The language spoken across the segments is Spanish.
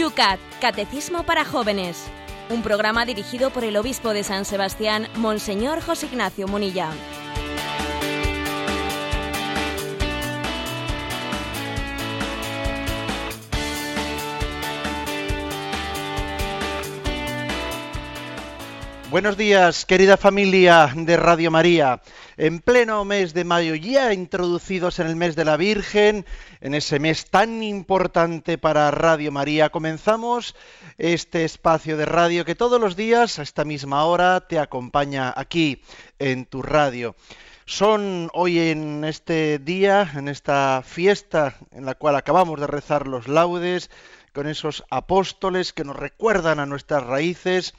Yucat, Catecismo para Jóvenes. Un programa dirigido por el obispo de San Sebastián, Monseñor José Ignacio Munilla. Buenos días, querida familia de Radio María. En pleno mes de mayo, ya introducidos en el mes de la Virgen, en ese mes tan importante para Radio María, comenzamos este espacio de radio que todos los días, a esta misma hora, te acompaña aquí en tu radio. Son hoy en este día, en esta fiesta en la cual acabamos de rezar los laudes, con esos apóstoles que nos recuerdan a nuestras raíces,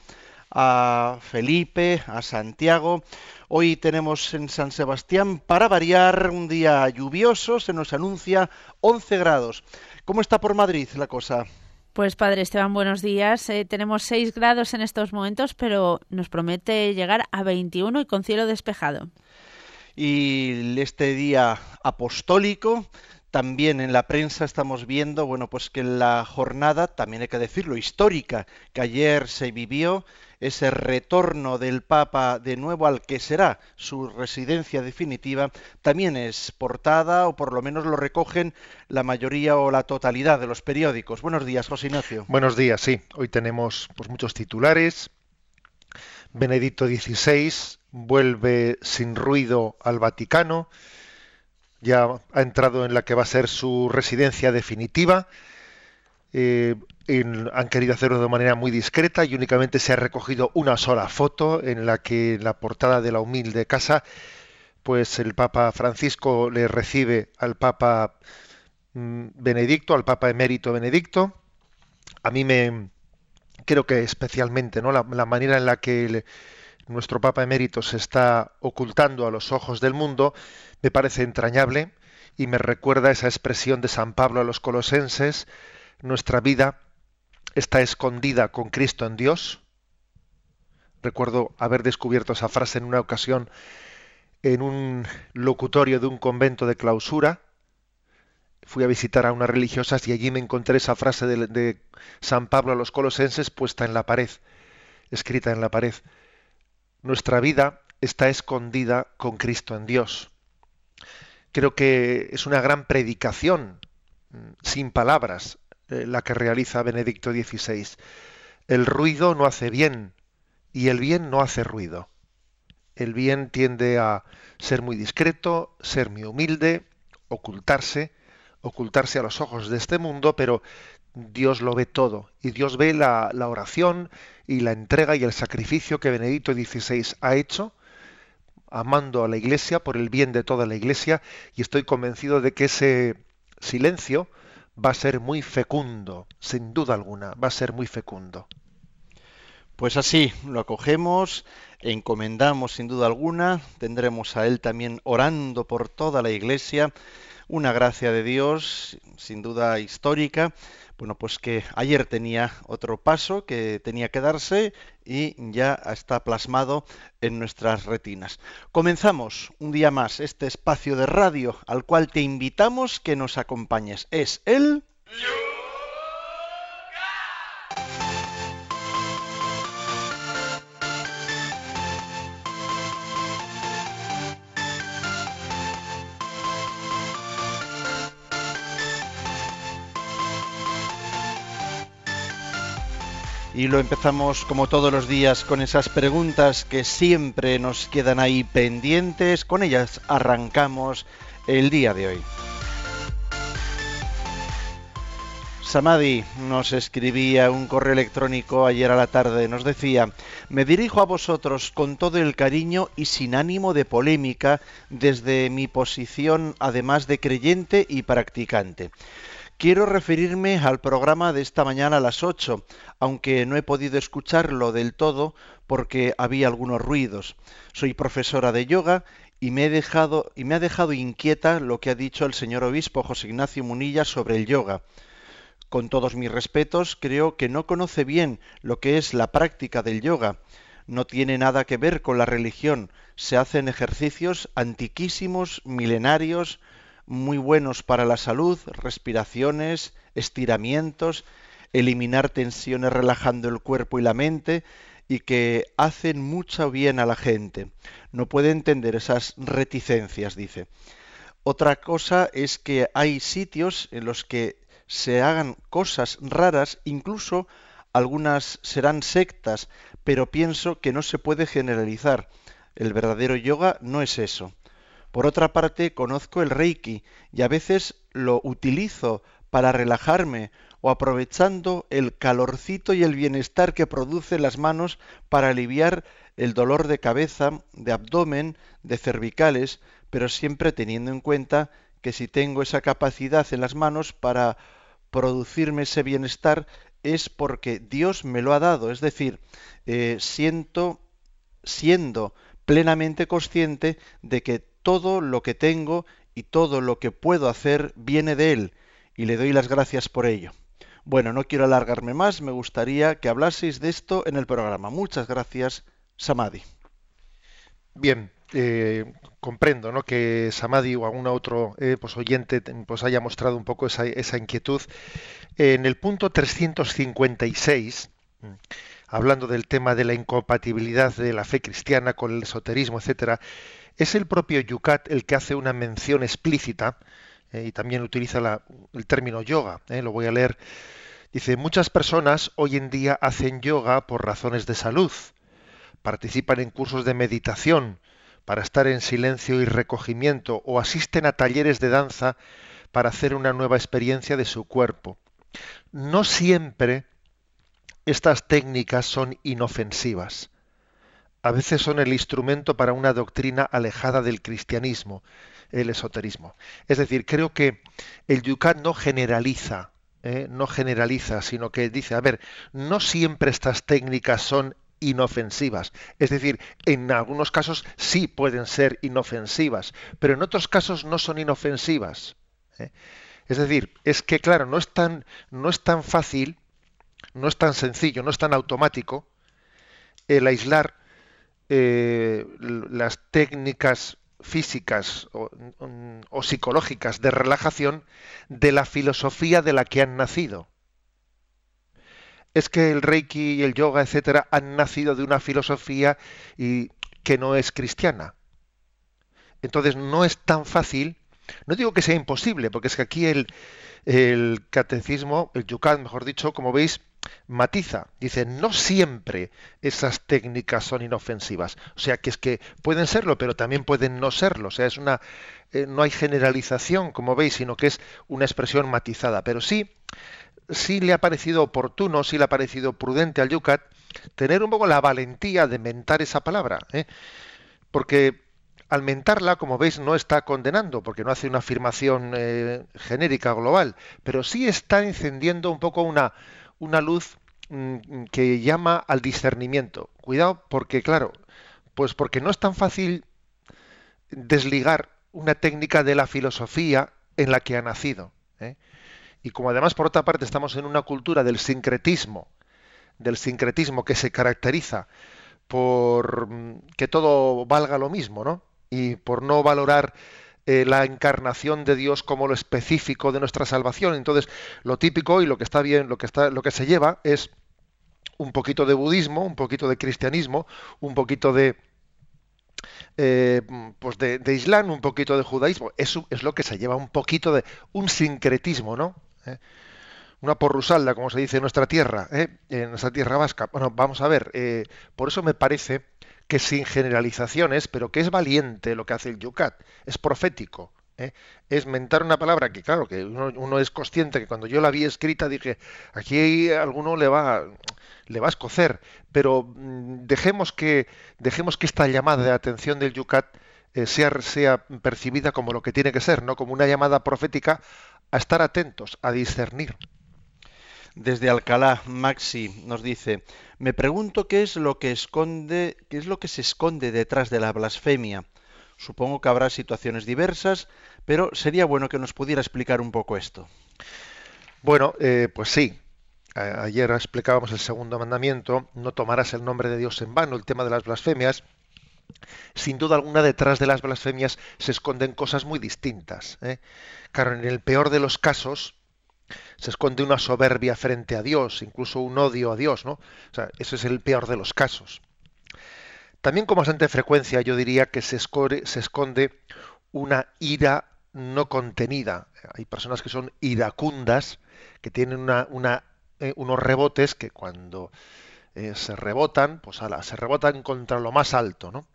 a Felipe, a Santiago. Hoy tenemos en San Sebastián, para variar, un día lluvioso, se nos anuncia 11 grados. ¿Cómo está por Madrid la cosa? Pues padre Esteban, buenos días. Eh, tenemos 6 grados en estos momentos, pero nos promete llegar a 21 y con cielo despejado. Y este día apostólico, también en la prensa estamos viendo, bueno, pues que la jornada, también hay que decirlo, histórica, que ayer se vivió ese retorno del Papa de nuevo al que será su residencia definitiva, también es portada, o por lo menos lo recogen la mayoría o la totalidad de los periódicos. Buenos días, José Ignacio. Buenos días, sí. Hoy tenemos pues, muchos titulares. Benedicto XVI vuelve sin ruido al Vaticano. Ya ha entrado en la que va a ser su residencia definitiva. Eh, han querido hacerlo de manera muy discreta y únicamente se ha recogido una sola foto en la que en la portada de la humilde casa pues el Papa Francisco le recibe al Papa mm, Benedicto, al Papa emérito Benedicto. A mí me creo que especialmente, ¿no? La, manera en la que nuestro Papa emérito se está ocultando a los ojos del mundo me parece entrañable y me recuerda esa expresión de San Pablo a los colosenses, nuestra vida está escondida con Cristo en Dios. Recuerdo haber descubierto esa frase en una ocasión en un locutorio de un convento de clausura. Fui a visitar a unas religiosas y allí me encontré esa frase de, San Pablo a los colosenses puesta en la pared, escrita en la pared. Nuestra vida está escondida con Cristo en Dios. Creo que es una gran predicación, mm, sin palabras, eh, la que realiza Benedicto XVI. El ruido no hace bien y el bien no hace ruido. El bien tiende a ser muy discreto, ser muy humilde, ocultarse, ocultarse a los ojos de este mundo, pero Dios lo ve todo y Dios ve la, la oración y la entrega y el sacrificio que Benedicto XVI ha hecho amando a la Iglesia por el bien de toda la Iglesia y estoy convencido de que ese silencio va a ser muy fecundo, sin duda alguna, va a ser muy fecundo. Pues así, lo acogemos, encomendamos sin duda alguna, tendremos a Él también orando por toda la Iglesia, una gracia de Dios, sin duda histórica, bueno, pues que ayer tenía otro paso que tenía que darse y ya está plasmado en nuestras retinas. Comenzamos un día más este espacio de radio al cual te invitamos que nos acompañes. Es el... Y lo empezamos como todos los días con esas preguntas que siempre nos quedan ahí pendientes. Con ellas arrancamos el día de hoy. Samadi nos escribía un correo electrónico ayer a la tarde. Nos decía, me dirijo a vosotros con todo el cariño y sin ánimo de polémica desde mi posición además de creyente y practicante. Quiero referirme al programa de esta mañana a las 8, aunque no he podido escucharlo del todo porque había algunos ruidos. Soy profesora de yoga y me, he dejado, y me ha dejado inquieta lo que ha dicho el señor obispo José Ignacio Munilla sobre el yoga. Con todos mis respetos, creo que no conoce bien lo que es la práctica del yoga. No tiene nada que ver con la religión. Se hacen ejercicios antiquísimos, milenarios, muy buenos para la salud, respiraciones, estiramientos. eliminar tensiones relajando el cuerpo y la mente y que hacen mucho bien a la gente. No puede entender esas reticencias, dice. Otra cosa es que hay sitios en los que se hagan cosas raras, incluso algunas serán sectas, pero pienso que no se puede generalizar. El verdadero yoga no es eso. Por otra parte, conozco el Reiki y a veces lo utilizo para relajarme o aprovechando el calorcito y el bienestar que produce las manos para aliviar el dolor de cabeza, de abdomen, de cervicales, pero siempre teniendo en cuenta que si tengo esa capacidad en las manos para producirme ese bienestar es porque Dios me lo ha dado, es decir, eh, siento, siendo plenamente consciente de que todo lo que tengo y todo lo que puedo hacer viene de Él, y le doy las gracias por ello. Bueno, no quiero alargarme más, me gustaría que hablaseis de esto en el programa. Muchas gracias, Samadhi. Bien, eh, comprendo ¿no? que Samadhi o algún otro eh, pues oyente pues haya mostrado un poco esa, esa inquietud. En el punto 356, mm, hablando del tema de la incompatibilidad de la fe cristiana con el esoterismo, etcétera, es el propio Yucat el que hace una mención explícita eh, y también utiliza el término yoga. lo voy a leer. Dice, muchas personas hoy en día hacen yoga por razones de salud, participan en cursos de meditación, para estar en silencio y recogimiento o asisten a talleres de danza para hacer una nueva experiencia de su cuerpo. No siempre estas técnicas son inofensivas. A veces son el instrumento para una doctrina alejada del cristianismo, el esoterismo. Es decir, creo que el yucat no generaliza, ¿eh? no generaliza, sino que dice, a ver, no siempre estas técnicas son inofensivas. Es decir, en algunos casos sí pueden ser inofensivas, pero en otros casos no son inofensivas. ¿eh? Es decir, es que claro, no es tan, no es tan fácil, no es tan sencillo, no es tan automático el aislar eh, las técnicas físicas o psicológicas de relajación de la filosofía de la que han nacido es que el Reiki y el yoga, etcétera, han nacido de una filosofía y que no es cristiana. Entonces no es tan fácil, no digo que sea imposible, porque es que aquí el, el catecismo, el yucat, mejor dicho, como veis, matiza. Dice, no siempre esas técnicas son inofensivas. O sea, que es que pueden serlo, pero también pueden no serlo. O sea, es una, eh, no hay generalización, como veis, sino que es una expresión matizada. Pero sí, sí le ha parecido oportuno, sí le ha parecido prudente al Yucat tener un poco la valentía de mentar esa palabra, ¿eh? porque al mentarla, como veis, no está condenando, porque no hace una afirmación eh, genérica global, pero sí está encendiendo un poco una, una luz mm, que llama al discernimiento. Cuidado, porque claro, pues porque no es tan fácil desligar una técnica de la filosofía en la que ha nacido. ¿eh? Y como además por otra parte estamos en una cultura del sincretismo, del sincretismo que se caracteriza por mm, que todo valga lo mismo, ¿no? Y por no valorar eh, la encarnación de Dios como lo específico de nuestra salvación. Entonces, lo típico y lo que está bien, lo que está, lo que se lleva es un poquito de budismo, un poquito de cristianismo, un poquito de eh, pues de, Islam, un poquito de judaísmo. Eso es lo que se lleva un poquito de un sincretismo, ¿no? ¿eh? Una porrusalda, como se dice en nuestra tierra, ¿eh? en nuestra tierra vasca. Bueno, vamos a ver, por eso me parece que sin generalizaciones, pero que es valiente lo que hace el Yucat, es profético. es mentar una palabra que claro que uno, es consciente que cuando yo la vi escrita dije aquí alguno le va le va a escocer pero mm, dejemos que dejemos que esta llamada de atención del Yucat sea, sea percibida como lo que tiene que ser no como una llamada profética a estar atentos, a discernir. Desde Alcalá, Maxi nos dice, me pregunto qué es lo que esconde, qué es lo que se esconde detrás de la blasfemia. Supongo que habrá situaciones diversas, pero sería bueno que nos pudiera explicar un poco esto. Bueno, eh, pues sí. ayer explicábamos el segundo mandamiento, no tomarás el nombre de Dios en vano, el tema de las blasfemias. Sin duda alguna detrás de las blasfemias se esconden cosas muy distintas. ¿eh? Claro, en el peor de los casos se esconde una soberbia frente a Dios, incluso un odio a Dios, ¿no? O sea, ese es el peor de los casos. También con bastante frecuencia yo diría que se esconde, se esconde una ira no contenida. Hay personas que son iracundas, que tienen una, eh, unos rebotes que cuando eh, se rebotan, pues se rebotan contra lo más alto, ¿no?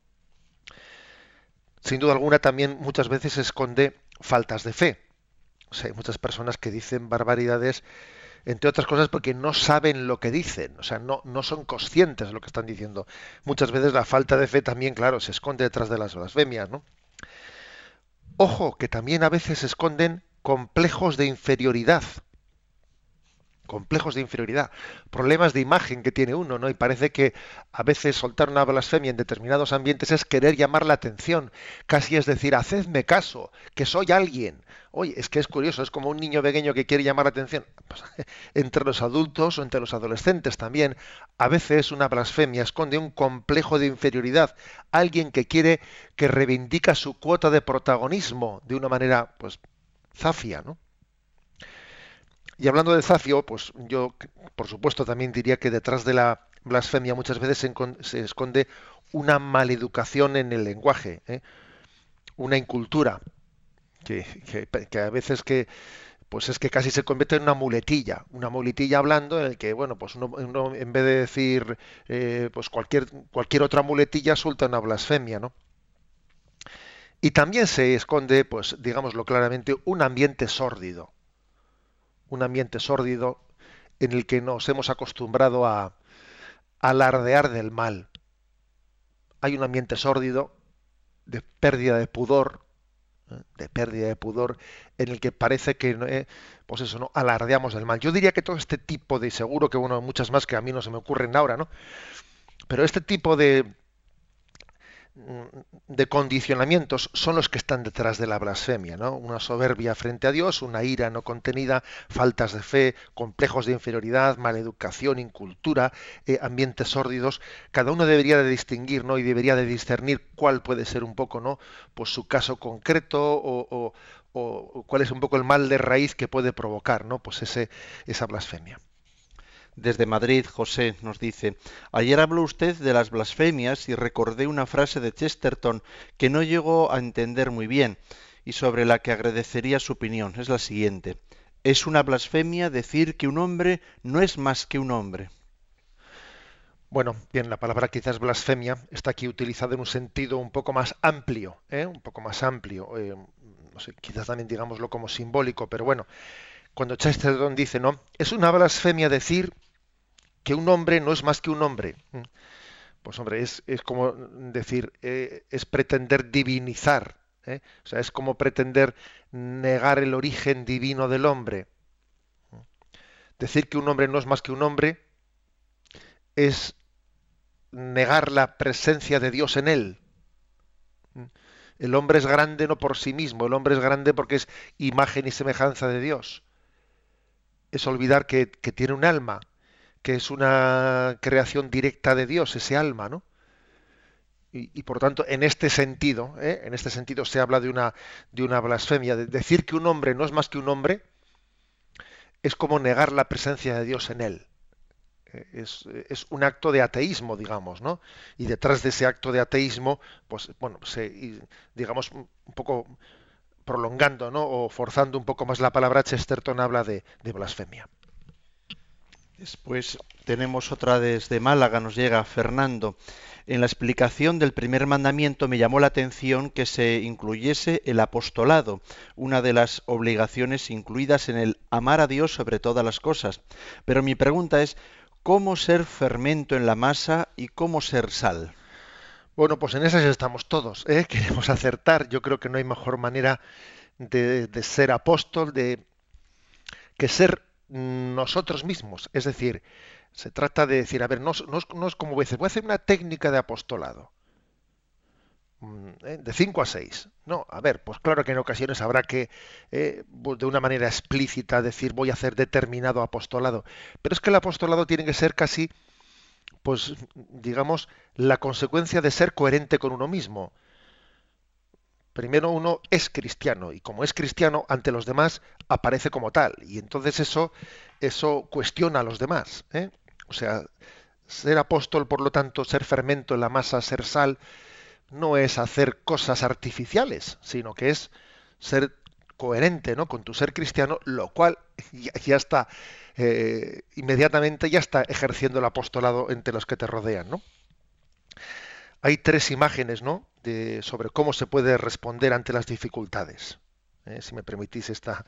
Sin duda alguna también muchas veces se esconde faltas de fe. Hay muchas personas que dicen barbaridades, entre otras cosas porque no saben lo que dicen, o sea, no, no son conscientes de lo que están diciendo. Muchas veces la falta de fe también, claro, se esconde detrás de las blasfemias, ¿no? Ojo, que también a veces se esconden complejos de inferioridad complejos de inferioridad, problemas de imagen que tiene uno, ¿no? Y parece que a veces soltar una blasfemia en determinados ambientes es querer llamar la atención, casi es decir, hacedme caso, que soy alguien. Oye, es que es curioso, es como un niño pequeño que quiere llamar la atención. Pues, entre los adultos o entre los adolescentes también, a veces una blasfemia esconde un complejo de inferioridad, alguien que quiere que reivindica su cuota de protagonismo de una manera, pues, zafia, ¿no? Y hablando de Zafio, pues yo, por supuesto, también diría que detrás de la blasfemia muchas veces se, esconde una maleducación en el lenguaje, ¿eh? una incultura, que, a veces que pues es que casi se convierte en una muletilla, una muletilla hablando en el que, bueno, pues uno, en vez de decir eh, pues cualquier, cualquier otra muletilla suelta una blasfemia, ¿no? Y también se esconde, pues digámoslo claramente, un ambiente sórdido un ambiente sórdido en el que nos hemos acostumbrado a, alardear del mal. Hay un ambiente sórdido de pérdida de pudor, ¿eh? de pérdida de pudor, en el que parece que, eh, pues eso, ¿no? Alardeamos del mal. Yo diría que todo este tipo de, seguro que bueno, muchas más que a mí no se me ocurren ahora, ¿no? Pero este tipo de, de condicionamientos son los que están detrás de la blasfemia, ¿no? Una soberbia frente a Dios, una ira no contenida, faltas de fe, complejos de inferioridad, maleducación, incultura, eh, ambientes sórdidos. Cada uno debería de distinguir, ¿no? Y debería de discernir cuál puede ser un poco, ¿no? Pues su caso concreto o, o cuál es un poco el mal de raíz que puede provocar, ¿no? Pues ese, esa blasfemia. Desde Madrid, José nos dice, ayer habló usted de las blasfemias y recordé una frase de Chesterton que no llegó a entender muy bien y sobre la que agradecería su opinión. Es la siguiente. Es una blasfemia decir que un hombre no es más que un hombre. Bueno, bien, la palabra quizás blasfemia está aquí utilizada en un sentido un poco más amplio, ¿eh? un poco más amplio, eh, no sé, quizás también digámoslo como simbólico, pero bueno, cuando Chesterton dice, no, es una blasfemia decir que un hombre no es más que un hombre. Pues hombre, es, como decir, eh, es pretender divinizar, ¿eh? o sea, es como pretender negar el origen divino del hombre. Decir que un hombre no es más que un hombre es negar la presencia de Dios en él. El hombre es grande no por sí mismo, el hombre es grande porque es imagen y semejanza de Dios. Es olvidar que tiene un alma, que es una creación directa de Dios, ese alma, ¿no? Y, por tanto, en este sentido, ¿eh? en este sentido se habla de una, de una blasfemia. De decir que un hombre no es más que un hombre es como negar la presencia de Dios en él. Eh, es, es, un acto de ateísmo, digamos, ¿no? Y detrás de ese acto de ateísmo, pues, bueno, digamos, un poco prolongando, ¿no? O forzando un poco más la palabra, Chesterton habla de blasfemia. Después tenemos otra desde Málaga, nos llega Fernando. En la explicación del primer mandamiento me llamó la atención que se incluyese el apostolado, una de las obligaciones incluidas en el amar a Dios sobre todas las cosas. Pero mi pregunta es, ¿cómo ser fermento en la masa y cómo ser sal? Bueno, pues en esas estamos todos. ¿eh? Queremos acertar. Yo creo que no hay mejor manera de, de ser apóstol, de que ser nosotros mismos. Es decir, se trata de decir, a ver, no, es como voy voy a hacer una técnica de apostolado. Mm, ¿eh? De 5 a 6. No, a ver, pues claro que en ocasiones habrá que, eh, de una manera explícita, decir voy a hacer determinado apostolado. Pero es que el apostolado tiene que ser casi, pues, digamos, la consecuencia de ser coherente con uno mismo. Primero uno es cristiano y como es cristiano ante los demás aparece como tal y entonces eso eso cuestiona a los demás. ¿eh? O sea, ser apóstol, por lo tanto, ser fermento en la masa, ser sal, no es hacer cosas artificiales, sino que es ser coherente ¿no? con tu ser cristiano, lo cual ya, está eh, inmediatamente ya está ejerciendo el apostolado entre los que te rodean. ¿no? Hay tres imágenes ¿no? de, sobre cómo se puede responder ante las dificultades. ¿eh? Si me permitís esta,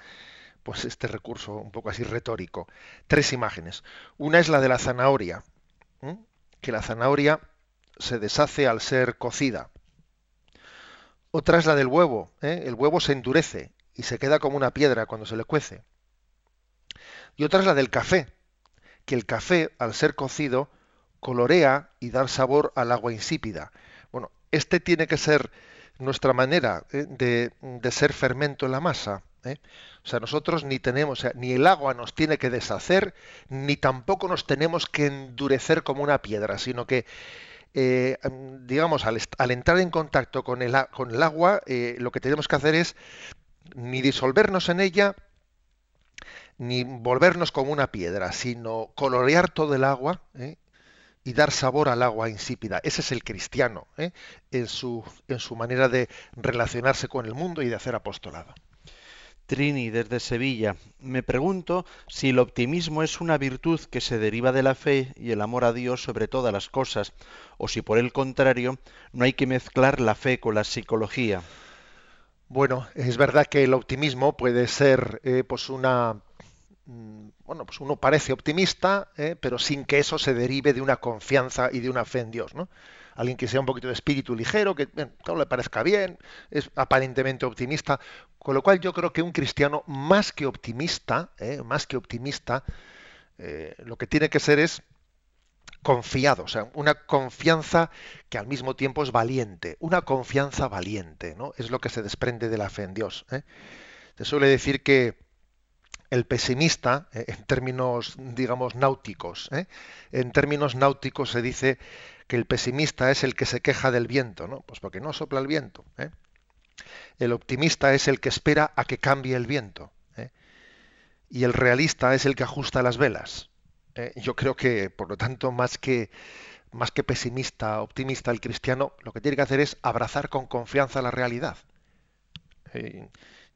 pues este recurso un poco así retórico. Tres imágenes. Una es la de la zanahoria, que la zanahoria se deshace al ser cocida. Otra es la del huevo. ¿eh? El huevo se endurece y se queda como una piedra cuando se le cuece. Y otra es la del café, que el café, al ser cocido, colorea y da sabor al agua insípida. Bueno, este tiene que ser nuestra manera ¿eh? de, de, ser fermento en la masa. ¿eh? O sea, nosotros ni tenemos, ni el agua nos tiene que deshacer, ni tampoco nos tenemos que endurecer como una piedra, sino que, eh, digamos, al, entrar en contacto con el, agua, lo que tenemos que hacer es ni disolvernos en ella, ni volvernos como una piedra, sino colorear todo el agua y dar sabor al agua insípida. Ese es el cristiano en, su, en su manera de relacionarse con el mundo y de hacer apostolado. Trini desde Sevilla. Me pregunto si el optimismo es una virtud que se deriva de la fe y el amor a Dios sobre todas las cosas, o si por el contrario no hay que mezclar la fe con la psicología. Bueno, es verdad que el optimismo puede ser eh, pues una bueno, pues uno parece optimista, eh, pero sin que eso se derive de una confianza y de una fe en Dios, ¿no? alguien que sea un poquito de espíritu ligero, que todo le parezca bien, es aparentemente optimista, con lo cual yo creo que un cristiano más que optimista, ¿eh? más que optimista, eh, lo que tiene que ser es confiado, o sea, una confianza que al mismo tiempo es valiente, una confianza valiente, ¿no? Es lo que se desprende de la fe en Dios. Se suele decir que el pesimista, en términos, digamos, náuticos, en términos náuticos se dice que el pesimista es el que se queja del viento, ¿no? Pues porque no sopla el viento. ¿eh? El optimista es el que espera a que cambie el viento. ¿eh? Y el realista es el que ajusta las velas. ¿eh? Yo creo que, por lo tanto, más que, más que pesimista, optimista, el cristiano lo que tiene que hacer es abrazar con confianza la realidad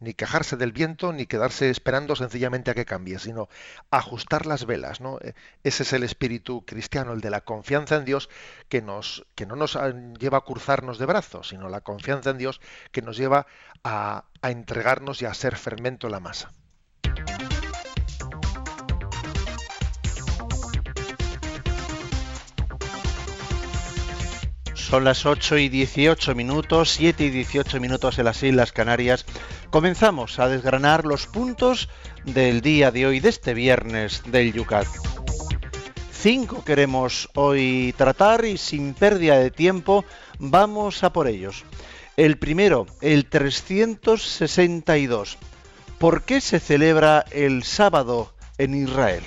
ni quejarse del viento, ni quedarse esperando sencillamente a que cambie, sino ajustar las velas. ¿no? E, ese es el espíritu cristiano, el de la confianza en Dios, que, nos, que no nos ah, lleva a cruzarnos de brazos, sino la confianza en Dios que nos lleva a, a entregarnos y a ser fermento en la masa. Son las 8 y 18 minutos, 7 y 18 minutos en las Islas Canarias. Comenzamos a desgranar los puntos del día de hoy, de este viernes del Yucat. Cinco queremos hoy tratar y sin pérdida de tiempo vamos a por ellos. El primero, el 362. ¿Por qué se celebra el sábado en Israel?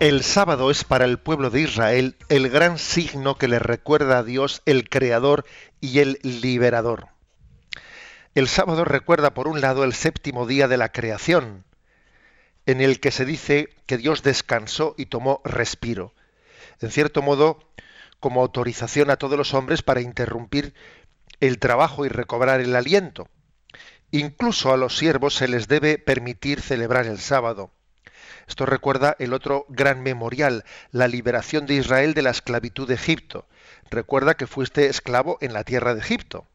El sábado es para el pueblo de Israel el gran signo que le recuerda a Dios el Creador y el Liberador. El sábado recuerda por un lado el séptimo día de la creación, en el que se dice que Dios descansó y tomó respiro. En cierto modo, como autorización a todos los hombres para interrumpir el trabajo y recobrar el aliento. Incluso a los siervos se les debe permitir celebrar el sábado. Esto recuerda el otro gran memorial, la liberación de Israel de la esclavitud de Egipto. Recuerda que fuiste esclavo en la tierra de Egipto.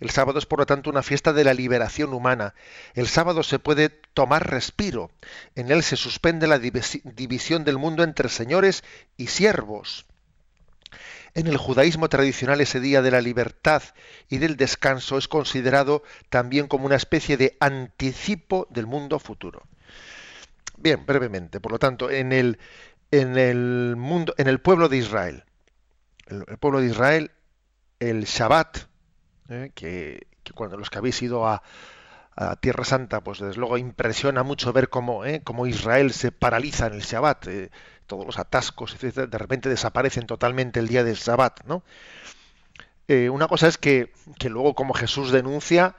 El sábado es por lo tanto una fiesta de la liberación humana. El sábado se puede tomar respiro. En él se suspende la división del mundo entre señores y siervos. En el judaísmo tradicional ese día de la libertad y del descanso es considerado también como una especie de anticipo del mundo futuro. Bien, brevemente, por lo tanto, en el, en el mundo, en el pueblo de Israel, el pueblo de Israel, el Shabbat, ¿eh? que, cuando los que habéis ido a, Tierra Santa, pues desde luego impresiona mucho ver cómo, ¿eh? cómo Israel se paraliza en el Shabbat, eh, todos los atascos, de repente desaparecen totalmente el día del Shabbat, ¿no? una cosa es que, que luego, como Jesús denuncia,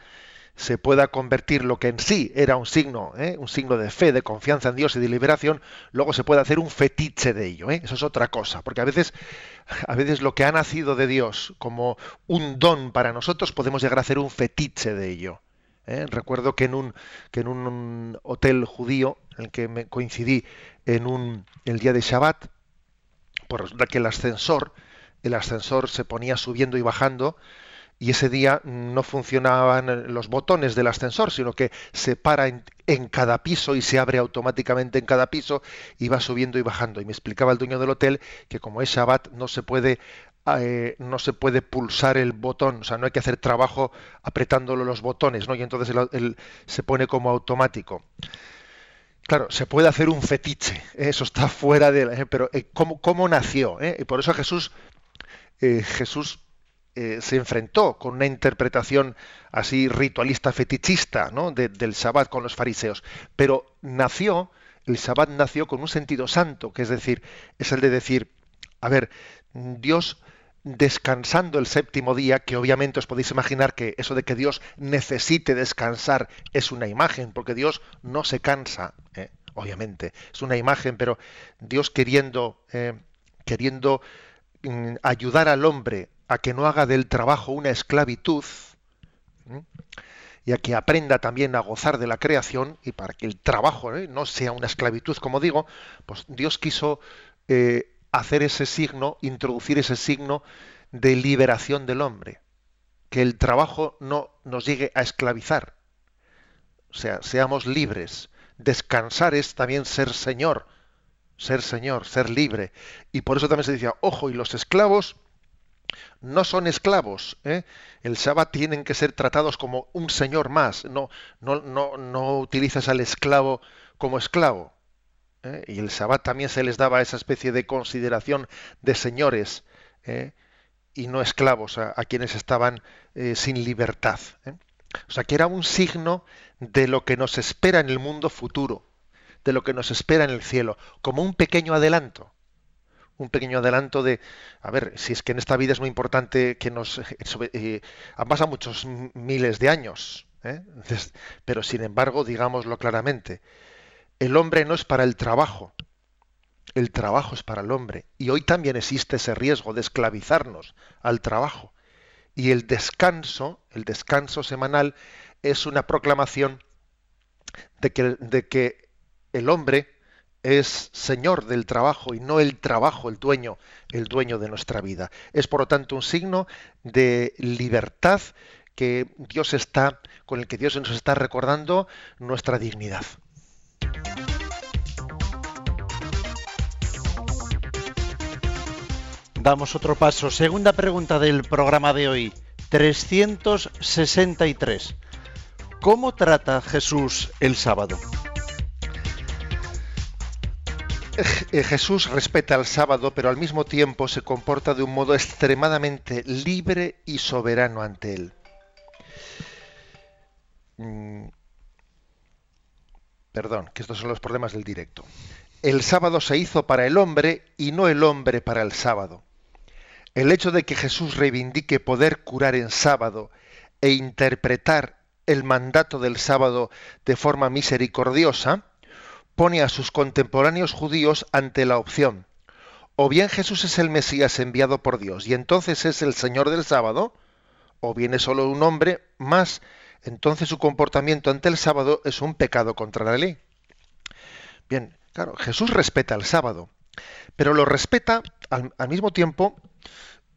se pueda convertir lo que en sí era un signo, ¿eh? un signo de fe, de confianza en Dios y de liberación, luego se puede hacer un fetiche de ello. ¿eh? Eso es otra cosa, porque a veces, a veces lo que ha nacido de Dios como un don para nosotros podemos llegar a hacer un fetiche de ello. ¿eh? Recuerdo que en un que en un hotel judío en el que me coincidí en un el día de Shabbat, pues resulta que el ascensor el ascensor se ponía subiendo y bajando y ese día no funcionaban los botones del ascensor, sino que se para en, cada piso y se abre automáticamente en cada piso y va subiendo y bajando. Y me explicaba el dueño del hotel que como es Shabbat no se puede eh, no se puede pulsar el botón, o sea, no hay que hacer trabajo apretándolo los botones, ¿no? Y entonces se pone como automático. Claro, se puede hacer un fetiche, ¿eh? eso está fuera de... ¿eh? pero ¿cómo, ¿cómo, nació? Y por eso Jesús, Jesús eh, se enfrentó con una interpretación así ritualista fetichista ¿no? del Shabbat con los fariseos, pero nació, el Shabbat nació con un sentido santo, que es decir, es el de decir, a ver, Dios descansando el séptimo día, que obviamente os podéis imaginar que eso de que Dios necesite descansar es una imagen, porque Dios no se cansa, ¿eh? obviamente, es una imagen, pero Dios queriendo, eh, queriendo mm, ayudar al hombre a que no haga del trabajo una esclavitud y a que aprenda también a gozar de la creación y para que el trabajo ¿eh? no sea una esclavitud, como digo, pues Dios quiso eh, hacer ese signo, introducir ese signo de liberación del hombre, que el trabajo no nos llegue a esclavizar, o sea, seamos libres. Descansar es también ser Señor, ser Señor, ser libre. Y por eso también se decía, ojo, y los esclavos no son esclavos. ¿eh? El Shabbat tienen que ser tratados como un señor más. No, no, no, no utilizas al esclavo como esclavo. ¿eh? Y el Shabbat también se les daba esa especie de consideración de señores ¿eh? y no esclavos a, quienes estaban sin libertad. O sea que era un signo de lo que nos espera en el mundo futuro, de lo que nos espera en el cielo, como un pequeño adelanto un pequeño adelanto de, a ver, si es que en esta vida es muy importante que nos... Eh, eh, han pasado muchos miles de años, ¿eh? pero sin embargo, digámoslo claramente, el hombre no es para el trabajo, el trabajo es para el hombre. Y hoy también existe ese riesgo de esclavizarnos al trabajo. Y el descanso, el descanso semanal, es una proclamación de que, de que el hombre es señor del trabajo y no el trabajo el dueño, el dueño de nuestra vida. Es por lo tanto un signo de libertad que Dios está con el que Dios nos está recordando nuestra dignidad. Damos otro paso. Segunda pregunta del programa de hoy. 363. ¿Cómo trata Jesús el sábado? Eh, Jesús respeta el sábado, pero al mismo tiempo se comporta de un modo extremadamente libre y soberano ante él. Mm, perdón, que estos son los problemas del directo. El sábado se hizo para el hombre y no el hombre para el sábado. El hecho de que Jesús reivindique poder curar en sábado e interpretar el mandato del sábado de forma misericordiosa, pone a sus contemporáneos judíos ante la opción, o bien Jesús es el Mesías enviado por Dios y entonces es el Señor del sábado, o bien es solo un hombre más, entonces su comportamiento ante el sábado es un pecado contra la ley. Bien, claro, Jesús respeta el sábado, pero lo respeta al, mismo tiempo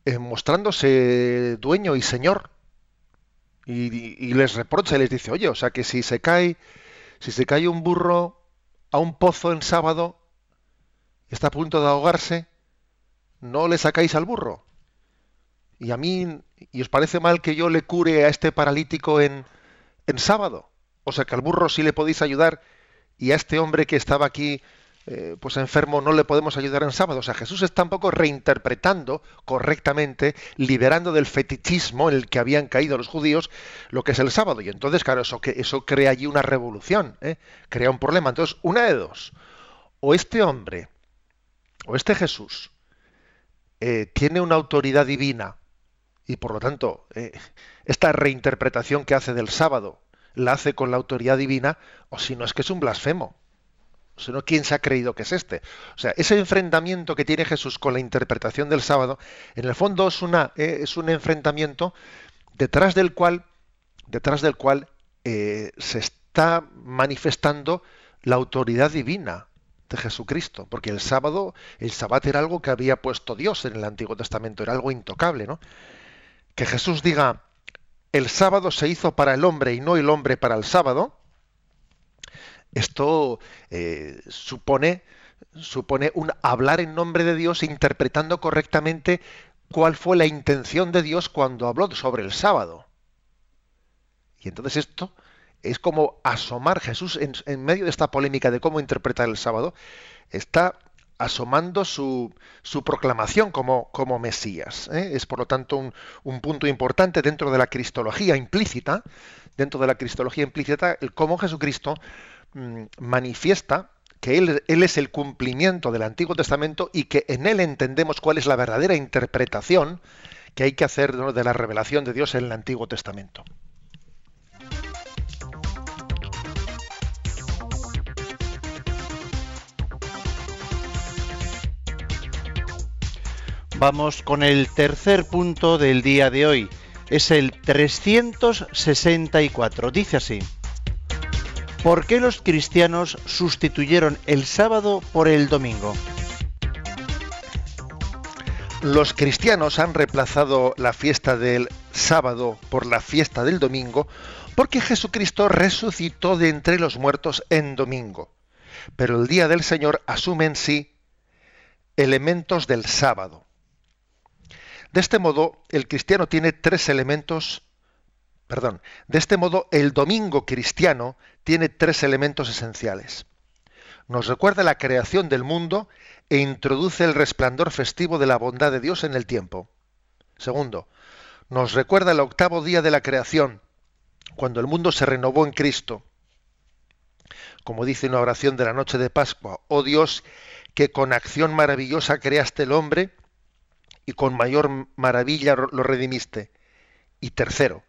eh, mostrándose dueño y señor. Y, y, les reprocha y les dice, oye, o sea que si se cae, si se cae un burro a un pozo en sábado está a punto de ahogarse, no le sacáis al burro. Y a mí, ¿y os parece mal que yo le cure a este paralítico en, en sábado? O sea que al burro sí le podéis ayudar y a este hombre que estaba aquí eh, pues enfermo no le podemos ayudar en sábado. O sea, Jesús está un poco reinterpretando correctamente, liberando del fetichismo en el que habían caído los judíos lo que es el sábado. Y entonces, claro, eso, eso crea allí una revolución, ¿eh? crea un problema. Entonces, una de dos. O este hombre, o este Jesús, eh, tiene una autoridad divina y por lo tanto esta reinterpretación que hace del sábado la hace con la autoridad divina, o si no es que es un blasfemo. O si no, ¿quién se ha creído que es este? O sea, ese enfrentamiento que tiene Jesús con la interpretación del sábado, en el fondo es, una, eh, es un enfrentamiento detrás del cual, detrás del cual eh, se está manifestando la autoridad divina de Jesucristo, porque el sábado, el sábado era algo que había puesto Dios en el Antiguo Testamento, era algo intocable, ¿no? Que Jesús diga, el sábado se hizo para el hombre y no el hombre para el sábado, esto eh, supone, supone un hablar en nombre de Dios interpretando correctamente cuál fue la intención de Dios cuando habló sobre el sábado. Y entonces esto es como asomar Jesús en, medio de esta polémica de cómo interpretar el sábado, está asomando su, su proclamación como, como Mesías. ¿eh? Es por lo tanto un, un, punto importante dentro de la cristología implícita, dentro de la cristología implícita, el cómo Jesucristo manifiesta que él, él, es el cumplimiento del Antiguo Testamento y que en él entendemos cuál es la verdadera interpretación que hay que hacer de la revelación de Dios en el Antiguo Testamento. Vamos con el tercer punto del día de hoy. Es el 364. Dice así. ¿Por qué los cristianos sustituyeron el sábado por el domingo? Los cristianos han reemplazado la fiesta del sábado por la fiesta del domingo porque Jesucristo resucitó de entre los muertos en domingo. Pero el día del Señor asume en sí elementos del sábado. De este modo, el cristiano tiene tres elementos, perdón, de este modo el domingo cristiano tiene tres elementos esenciales. Nos recuerda la creación del mundo e introduce el resplandor festivo de la bondad de Dios en el tiempo. Segundo, nos recuerda el octavo día de la creación, cuando el mundo se renovó en Cristo. Como dice una oración de la noche de Pascua, oh Dios, que con acción maravillosa creaste el hombre, y con mayor maravilla lo redimiste. Y tercero,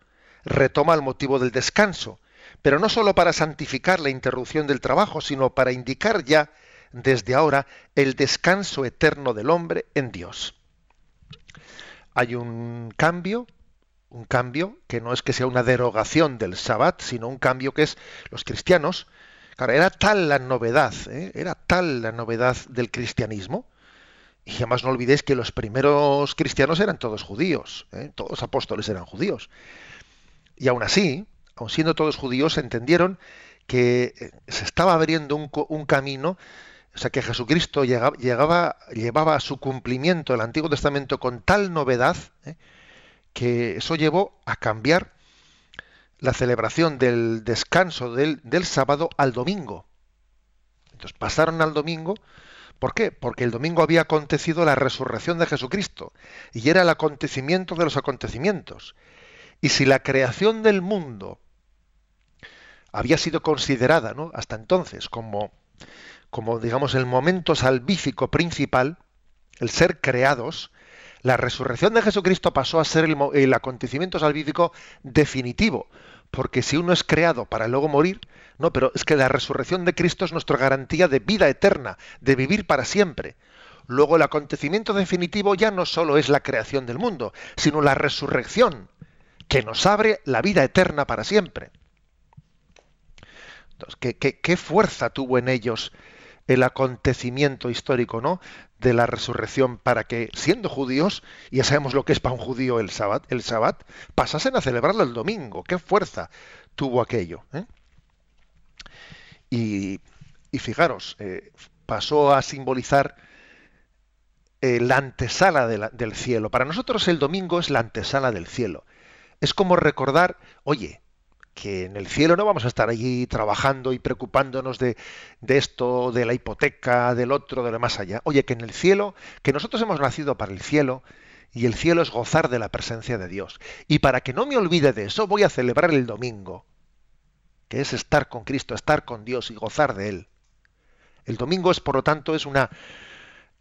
retoma el motivo del descanso, pero no sólo para santificar la interrupción del trabajo, sino para indicar ya desde ahora el descanso eterno del hombre en Dios. Hay un cambio, un cambio que no es que sea una derogación del Sabbat, sino un cambio que es los cristianos. Claro, era tal la novedad, ¿eh? era tal la novedad del cristianismo, y además no olvidéis que los primeros cristianos eran todos judíos, ¿eh? todos apóstoles eran judíos. Y aún así, aun siendo todos judíos, entendieron que eh, se estaba abriendo un, camino, o sea, que Jesucristo llegaba, llevaba a su cumplimiento el Antiguo Testamento con tal novedad, ¿eh? que eso llevó a cambiar la celebración del descanso del, del sábado al domingo. Entonces pasaron al domingo, ¿Por qué? Porque el domingo había acontecido la resurrección de Jesucristo y era el acontecimiento de los acontecimientos. Y si la creación del mundo había sido considerada ¿no? hasta entonces como, como, digamos, el momento salvífico principal, el ser creados, la resurrección de Jesucristo pasó a ser el, el acontecimiento salvífico definitivo, porque si uno es creado para luego morir, no, pero es que la resurrección de Cristo es nuestra garantía de vida eterna, de vivir para siempre. Luego el acontecimiento definitivo ya no solo es la creación del mundo, sino la resurrección, que nos abre la vida eterna para siempre. Entonces, ¿qué, fuerza tuvo en ellos el acontecimiento histórico, ¿no? de la resurrección para que, siendo judíos, ya sabemos lo que es para un judío el sábado, pasasen a celebrarlo el domingo. ¿Qué fuerza tuvo aquello? ¿eh? Y, fijaros, eh, pasó a simbolizar eh, la antesala del cielo. Para nosotros el domingo es la antesala del cielo. Es como recordar, oye, que en el cielo no vamos a estar allí trabajando y preocupándonos de, de, esto, de la hipoteca, del otro, de lo más allá. Oye, que en el cielo, que nosotros hemos nacido para el cielo y el cielo es gozar de la presencia de Dios. Y para que no me olvide de eso, voy a celebrar el domingo que es estar con Cristo, estar con Dios y gozar de Él. El domingo es, por lo tanto, es una,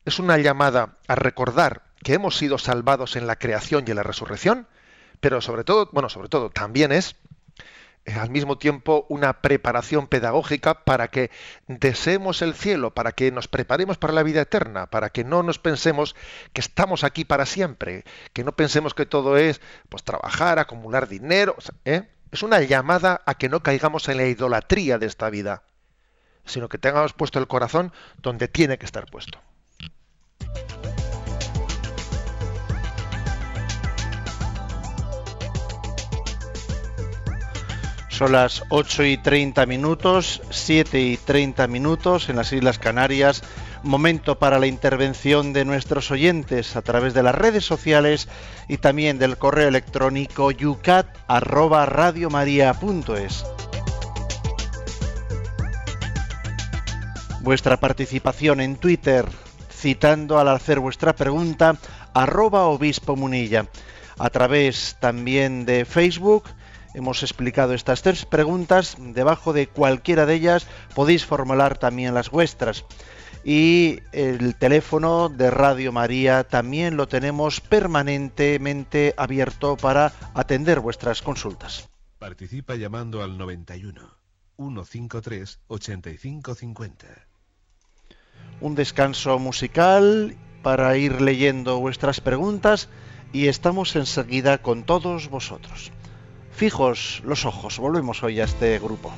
es una llamada a recordar que hemos sido salvados en la creación y en la resurrección, pero sobre todo, bueno, sobre todo también es al mismo tiempo una preparación pedagógica para que deseemos el cielo, para que nos preparemos para la vida eterna, para que no nos pensemos que estamos aquí para siempre, que no pensemos que todo es pues trabajar, acumular dinero, ¿eh? es una llamada a que no caigamos en la idolatría de esta vida, sino que tengamos puesto el corazón donde tiene que estar puesto. Son las 8 y 30 minutos, 7 y 30 minutos en las Islas Canarias. Momento para la intervención de nuestros oyentes a través de las redes sociales y también del correo electrónico yucat@radiomaria.es. Vuestra participación en Twitter, citando al hacer vuestra pregunta, arroba obispo munilla. A través también de Facebook, hemos explicado estas tres preguntas. Debajo de cualquiera de ellas podéis formular también las vuestras. Y el teléfono de Radio María también lo tenemos permanentemente abierto para atender vuestras consultas. Participa llamando al 91 153 8550. Un descanso musical para ir leyendo vuestras preguntas y estamos enseguida con todos vosotros. Fijos los ojos, volvemos hoy a este grupo.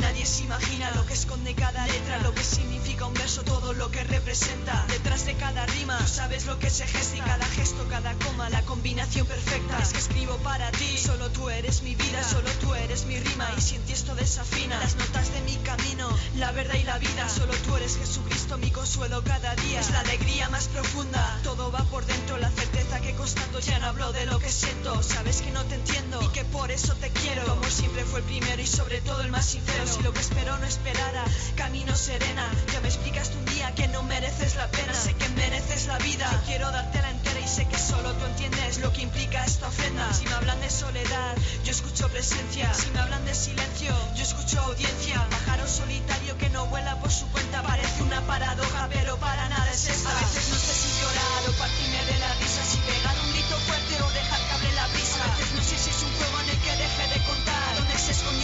Nadie se imagina lo que esconde cada letra, lo que significa todo lo que representa. Detrás de cada rima, tú sabes lo que se gesta y cada gesto, cada coma, la combinación perfecta. Es que escribo para ti, solo tú eres mi vida, solo tú eres mi rima. Y si en ti esto desafina, las notas de mi camino, la verdad y la vida, solo tú eres Jesucristo, mi consuelo cada día. Es la alegría más profunda, todo va por dentro, la certeza que constando ya no hablo de lo que siento. Sabes que no te entiendo y que por eso te quiero. Como siempre fue el primero y sobre todo el más sincero. Si lo que espero no esperara, camino serena. Ya me un día que no mereces la pena. Sé que mereces la vida. Yo quiero darte la entera y sé que solo tú entiendes lo que implica esta ofrenda. Si me hablan de soledad, yo escucho presencia. Si me hablan de silencio, yo escucho audiencia. Pájaro solitario que no vuela por su cuenta. Parece una paradoja, pero para nada es esta. A veces no sé si llorar o partirme de la risa. Si pegar un grito fuerte o dejar que hable la brisa. A veces no sé si es un juego en el que deje de contar. Dónde se escondió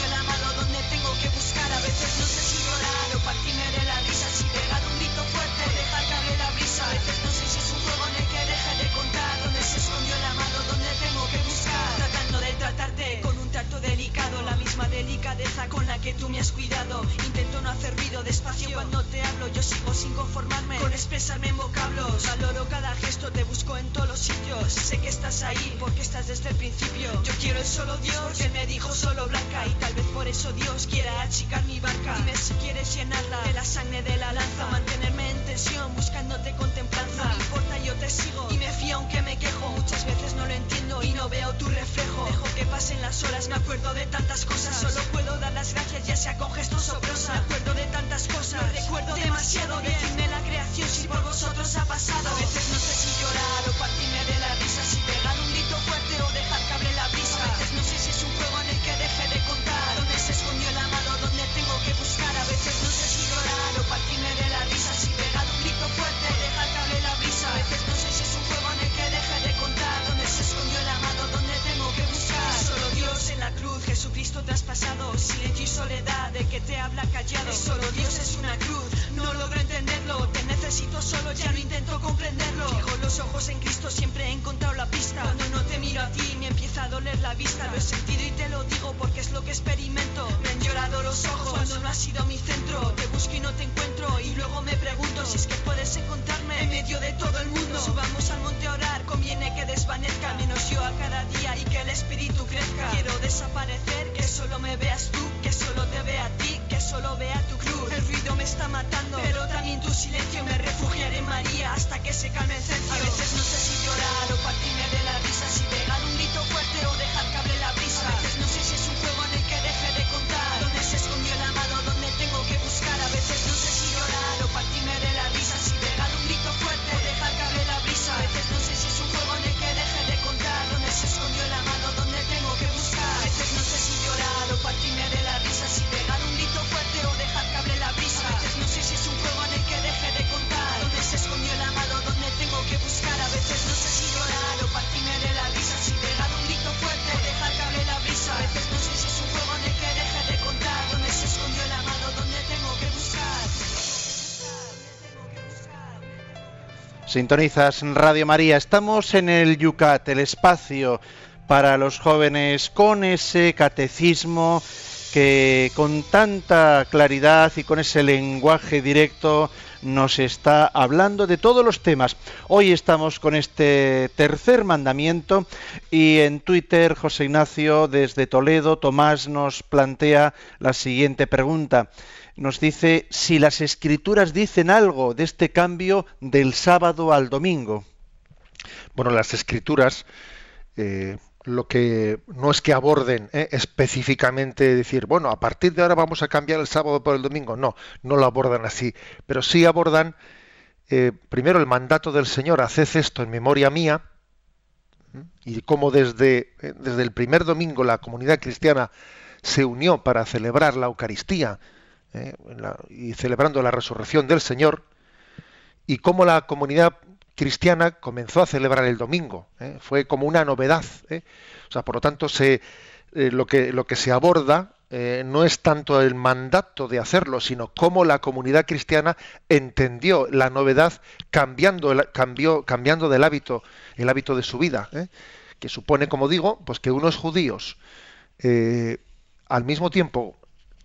me has cuidado. Intento no hacer ruido despacio cuando te hablo. Yo sigo sin conformarme con expresarme en vocablos. Valoro cada gesto, te busco en todos los sitios. Sé que estás ahí porque estás desde el principio. Yo quiero el solo Dios porque me dijo solo blanca. Y tal vez por eso Dios quiera achicar mi barca. Dime si quieres llenarla de la sangre de la lanza. Mantenerme en tensión buscándote con templanza. No yo te sigo y me fío aunque me quejo. Muchas veces no lo entiendo y no veo tu reflejo. Dejo que pasen las horas, me acuerdo de tantas cosas. Solo puedo dar las gracias, ya sea con gestos o prosa. Me acuerdo de tantas cosas, no recuerdo demasiado. Decidme la creación si por vosotros ha pasado. A veces Silencio y soledad, de que te habla callado. Solo Dios es una cruz, no logro entenderlo. Necesito solo, ya no intento comprenderlo. Fijo los ojos en Cristo, siempre he encontrado la pista. Cuando no te miro a ti, me empieza a doler la vista. Lo he sentido y te lo digo porque es lo que experimento. Me han llorado los ojos cuando no has sido mi centro. Te busco y no te encuentro. Y luego me pregunto si es que puedes encontrarme en medio de todo el mundo. Subamos al monte a orar, conviene que desvanezca. Menos yo a cada día y que el espíritu crezca. Quiero desaparecer, que solo me veas tú, que solo te vea a ti, solo vea tu cruz. El ruido me está matando, pero también tu silencio. Me refugiaré María hasta que se calme el cencio. A veces no sé si llorar o partirme de la risa, si Sintonizas Radio María. Estamos en el Yucat, el espacio para los jóvenes con ese catecismo que con tanta claridad y con ese lenguaje directo nos está hablando de todos los temas. Hoy estamos con este tercer mandamiento y en Twitter José Ignacio desde Toledo, Tomás nos plantea la siguiente pregunta nos dice si las escrituras dicen algo de este cambio del sábado al domingo. Bueno, las escrituras eh, lo que no es que aborden eh, específicamente decir, bueno, a partir de ahora vamos a cambiar el sábado por el domingo. No, no lo abordan así, pero sí abordan eh, primero el mandato del Señor, haced esto en memoria mía, y cómo desde, desde el primer domingo la comunidad cristiana se unió para celebrar la Eucaristía, ¿eh? y celebrando la resurrección del Señor, y cómo la comunidad cristiana comenzó a celebrar el domingo. ¿eh? Fue como una novedad. ¿eh? O sea, por lo tanto, se, lo, que, lo que se aborda no es tanto el mandato de hacerlo, sino cómo la comunidad cristiana entendió la novedad cambiando, el, cambiando del hábito, el hábito de su vida, que supone, como digo, pues que unos judíos al mismo tiempo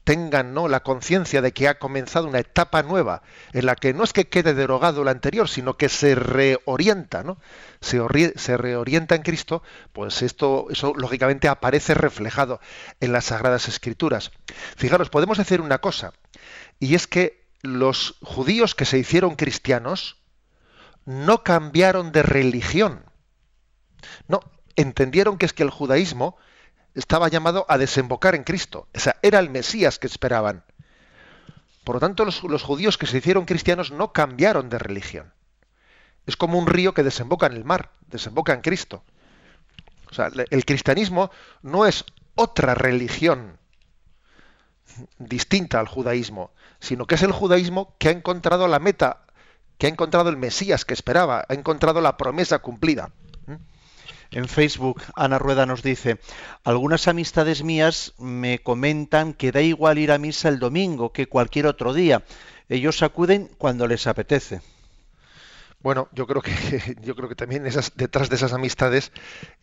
tengan ¿no? la conciencia de que ha comenzado una etapa nueva en la que no es que quede derogado lo anterior, sino que se reorienta, ¿no? se, se reorienta en Cristo, pues esto, eso lógicamente aparece reflejado en las Sagradas Escrituras. Fijaros, podemos decir una cosa, y es que los judíos que se hicieron cristianos no cambiaron de religión. No, entendieron que es que el judaísmo estaba llamado a desembocar en Cristo. O sea, era el Mesías que esperaban. Por lo tanto, los, judíos que se hicieron cristianos no cambiaron de religión. Es como un río que desemboca en el mar, desemboca en Cristo. O sea, el cristianismo no es otra religión distinta al judaísmo, sino que es el judaísmo que ha encontrado la meta, que ha encontrado el Mesías que esperaba, ha encontrado la promesa cumplida. En Facebook, Ana Rueda nos dice, algunas amistades mías me comentan que da igual ir a misa el domingo que cualquier otro día. Ellos acuden cuando les apetece. Bueno, yo creo que yo creo que también esas, detrás de esas amistades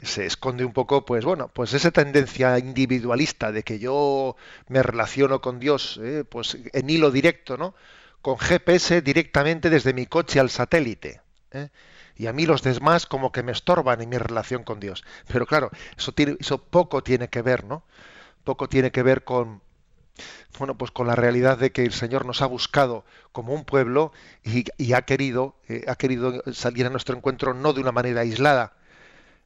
se esconde un poco, pues bueno, pues esa tendencia individualista de que yo me relaciono con Dios, eh, pues en hilo directo, ¿no? Con GPS directamente desde mi coche al satélite. ¿eh? Y a mí los demás como que me estorban en mi relación con Dios. Pero claro, eso, tiene, eso poco tiene que ver, ¿no? Poco tiene que ver con, bueno, pues con la realidad de que el Señor nos ha buscado como un pueblo y, ha querido, eh, ha querido salir a nuestro encuentro no de una manera aislada.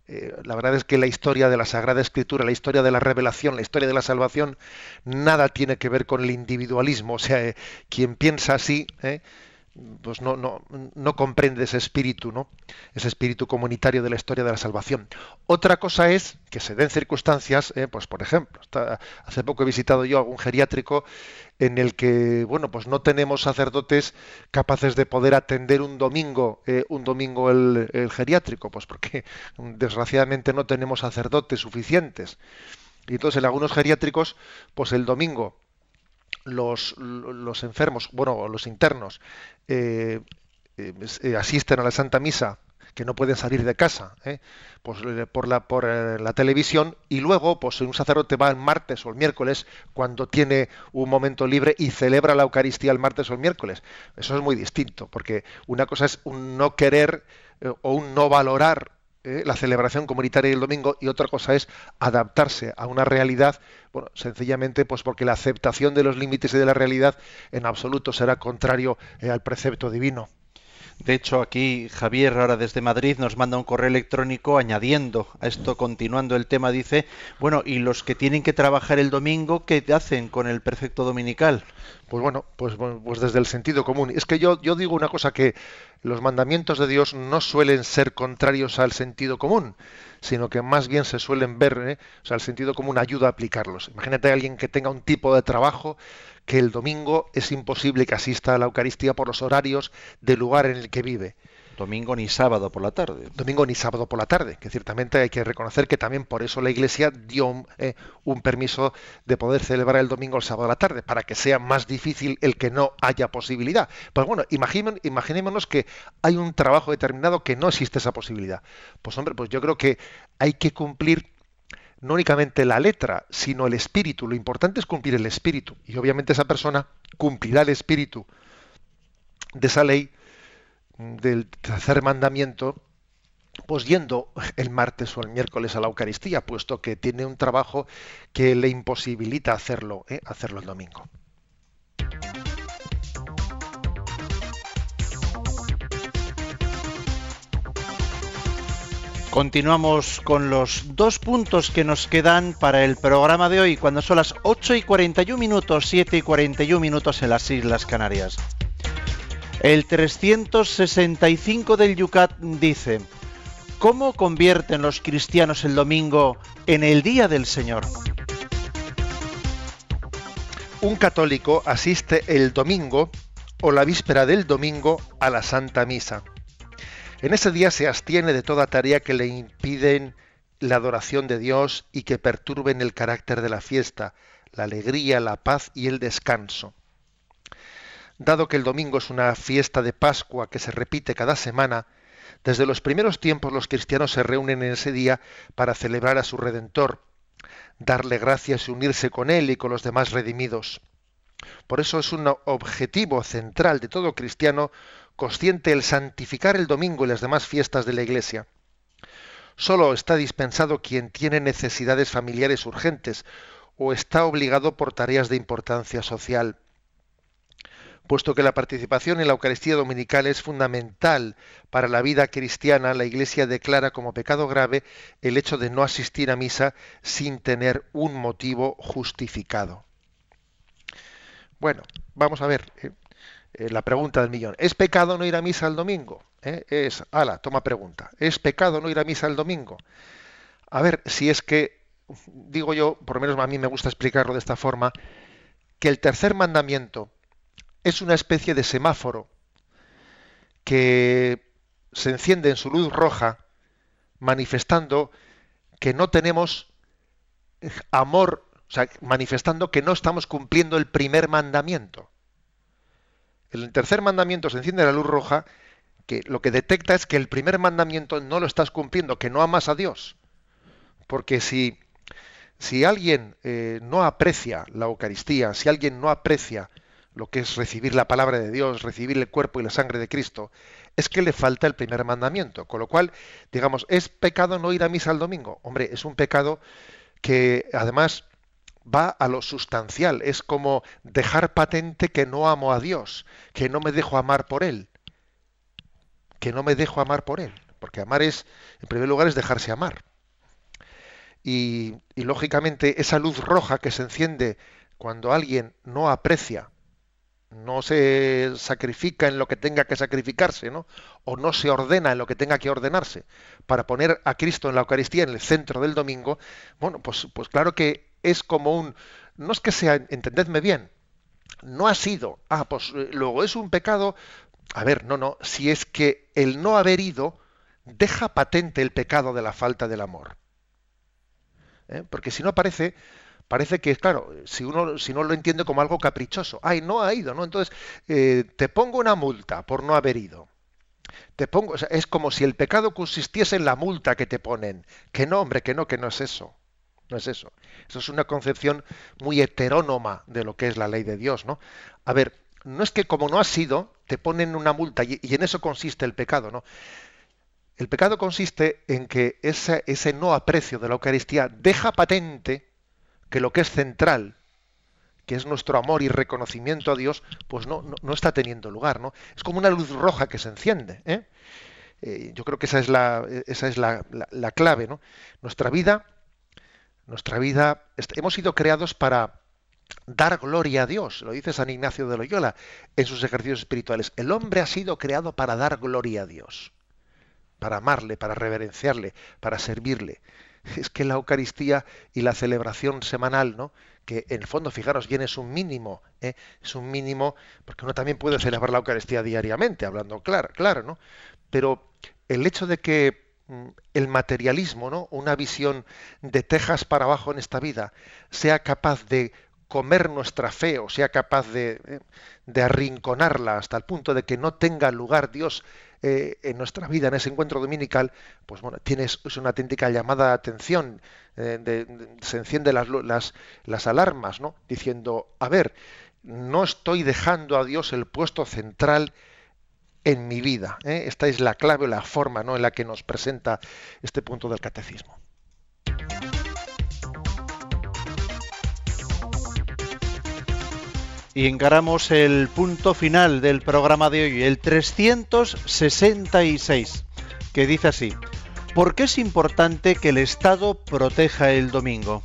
Eh, la verdad es que la historia de la Sagrada Escritura, la historia de la revelación, la historia de la salvación, nada tiene que ver con el individualismo. O sea, eh, quien piensa así, pues no, no, no comprende ese espíritu, ¿no? Ese espíritu comunitario de la historia de la salvación. Otra cosa es que se den circunstancias, eh, pues por ejemplo, hace poco he visitado yo algún geriátrico en el que, bueno, pues no tenemos sacerdotes capaces de poder atender un domingo, eh, un domingo el, el geriátrico, pues porque desgraciadamente no tenemos sacerdotes suficientes. Y entonces en algunos geriátricos, pues el domingo los, los enfermos, bueno, los internos, eh, eh, asisten a la Santa Misa, que no pueden salir de casa, ¿eh? pues, por, la, por la televisión, y luego pues, un sacerdote va el martes o el miércoles cuando tiene un momento libre y celebra la Eucaristía el martes o el miércoles. Eso es muy distinto, porque una cosa es un no querer o un no valorar ¿eh? la celebración comunitaria del domingo y otra cosa es adaptarse a una realidad, bueno, sencillamente pues porque la aceptación de los límites y de la realidad en absoluto será contrario eh, al precepto divino. De hecho, aquí Javier, ahora desde Madrid, nos manda un correo electrónico añadiendo a esto, continuando el tema, dice, bueno, ¿y los que tienen que trabajar el domingo, qué hacen con el precepto dominical? Pues bueno, pues, pues desde el sentido común. Es que yo, yo digo una cosa que los mandamientos de Dios no suelen ser contrarios al sentido común, sino que más bien se suelen ver, ¿eh? o sea, el sentido común ayuda a aplicarlos. Imagínate a alguien que tenga un tipo de trabajo que el domingo es imposible que asista a la Eucaristía por los horarios del lugar en el que vive. Domingo ni sábado por la tarde. Domingo ni sábado por la tarde, que ciertamente hay que reconocer que también por eso la Iglesia dio eh, un permiso de poder celebrar el domingo el sábado a la tarde, para que sea más difícil el que no haya posibilidad. Pues bueno, imaginémonos que hay un trabajo determinado que no existe esa posibilidad. Pues hombre, pues yo creo que hay que cumplir no únicamente la letra, sino el espíritu. Lo importante es cumplir el espíritu. Y obviamente esa persona cumplirá el espíritu de esa ley del tercer mandamiento, pues yendo el martes o el miércoles a la Eucaristía, puesto que tiene un trabajo que le imposibilita hacerlo, ¿eh? hacerlo el domingo. Continuamos con los dos puntos que nos quedan para el programa de hoy, cuando son las 8 y 41 minutos, 7 y 41 minutos en las Islas Canarias. El 365 del Yucat dice, ¿cómo convierten los cristianos el domingo en el día del Señor? Un católico asiste el domingo o la víspera del domingo a la Santa Misa. En ese día se abstiene de toda tarea que le impiden la adoración de Dios y que perturben el carácter de la fiesta, la alegría, la paz y el descanso. Dado que el domingo es una fiesta de Pascua que se repite cada semana, desde los primeros tiempos los cristianos se reúnen en ese día para celebrar a su Redentor, darle gracias y unirse con Él y con los demás redimidos. Por eso es un objetivo central de todo cristiano consciente el santificar el domingo y las demás fiestas de la Iglesia. Solo está dispensado quien tiene necesidades familiares urgentes o está obligado por tareas de importancia social. Puesto que la participación en la Eucaristía Dominical es fundamental para la vida cristiana, la Iglesia declara como pecado grave el hecho de no asistir a misa sin tener un motivo justificado. Bueno, vamos a ver. Eh, eh, la pregunta del millón. ¿Es pecado no ir a misa el domingo? ¿Eh? Es, ala, toma pregunta. ¿Es pecado no ir a misa el domingo? A ver, si es que, digo yo, por lo menos a mí me gusta explicarlo de esta forma, que el tercer mandamiento es una especie de semáforo que se enciende en su luz roja, manifestando que no tenemos amor, o sea, manifestando que no estamos cumpliendo el primer mandamiento. El tercer mandamiento se enciende la luz roja, que lo que detecta es que el primer mandamiento no lo estás cumpliendo, que no amas a Dios. Porque si, si alguien eh, no aprecia la Eucaristía, si alguien no aprecia lo que es recibir la palabra de Dios, recibir el cuerpo y la sangre de Cristo, es que le falta el primer mandamiento. Con lo cual, digamos, ¿es pecado no ir a misa el domingo? Hombre, es un pecado que además va a lo sustancial, es como dejar patente que no amo a Dios, que no me dejo amar por Él, que no me dejo amar por Él, porque amar es, en primer lugar, es dejarse amar. Y, lógicamente esa luz roja que se enciende cuando alguien no aprecia, no se sacrifica en lo que tenga que sacrificarse, ¿no? O no se ordena en lo que tenga que ordenarse, para poner a Cristo en la Eucaristía en el centro del domingo, bueno, pues, pues claro que es como un, no es que sea, entendedme bien, no ha sido, ah, pues eh, luego es un pecado, a ver, no, no, si es que el no haber ido deja patente el pecado de la falta del amor. ¿Eh? Porque si no parece, parece que, claro, si uno, si no lo entiende como algo caprichoso, ay, no ha ido, ¿no? Entonces, eh, te pongo una multa por no haber ido. Te pongo, es como si el pecado consistiese en la multa que te ponen. Que no, hombre, que no, que no es eso. No es eso. Eso es una concepción muy heterónoma de lo que es la ley de Dios, ¿no? A ver, no es que como no has sido, te ponen una multa y, en eso consiste el pecado, ¿no? El pecado consiste en que ese, ese no aprecio de la Eucaristía deja patente que lo que es central, que es nuestro amor y reconocimiento a Dios, pues no, no, está teniendo lugar, ¿no? Es como una luz roja que se enciende, ¿eh? Eh, yo creo que esa es la, esa es la, la clave, ¿no? Nuestra vida nuestra vida, hemos sido creados para dar gloria a Dios, lo dice San Ignacio de Loyola en sus ejercicios espirituales. El hombre ha sido creado para dar gloria a Dios, para amarle, para reverenciarle, para servirle. es que la Eucaristía y la celebración semanal, ¿no? que en el fondo, fijaros bien, es un mínimo, ¿eh? es un mínimo, porque uno también puede celebrar la Eucaristía diariamente, hablando claro, claro, ¿no? Pero el hecho de que el materialismo, ¿no? Una visión de tejas para abajo en esta vida, sea capaz de comer nuestra fe o sea capaz de, ¿eh? de arrinconarla hasta el punto de que no tenga lugar Dios eh, en nuestra vida, en ese encuentro dominical, pues bueno, tienes es una auténtica llamada de atención, eh, se encienden las, las, las alarmas, ¿no? Diciendo, a ver, no estoy dejando a Dios el puesto central en mi vida. ¿eh? Esta es la clave, la forma ¿no? en la que nos presenta este punto del catecismo. Y encaramos el punto final del programa de hoy, el 366, que dice así, ¿por qué es importante que el Estado proteja el domingo?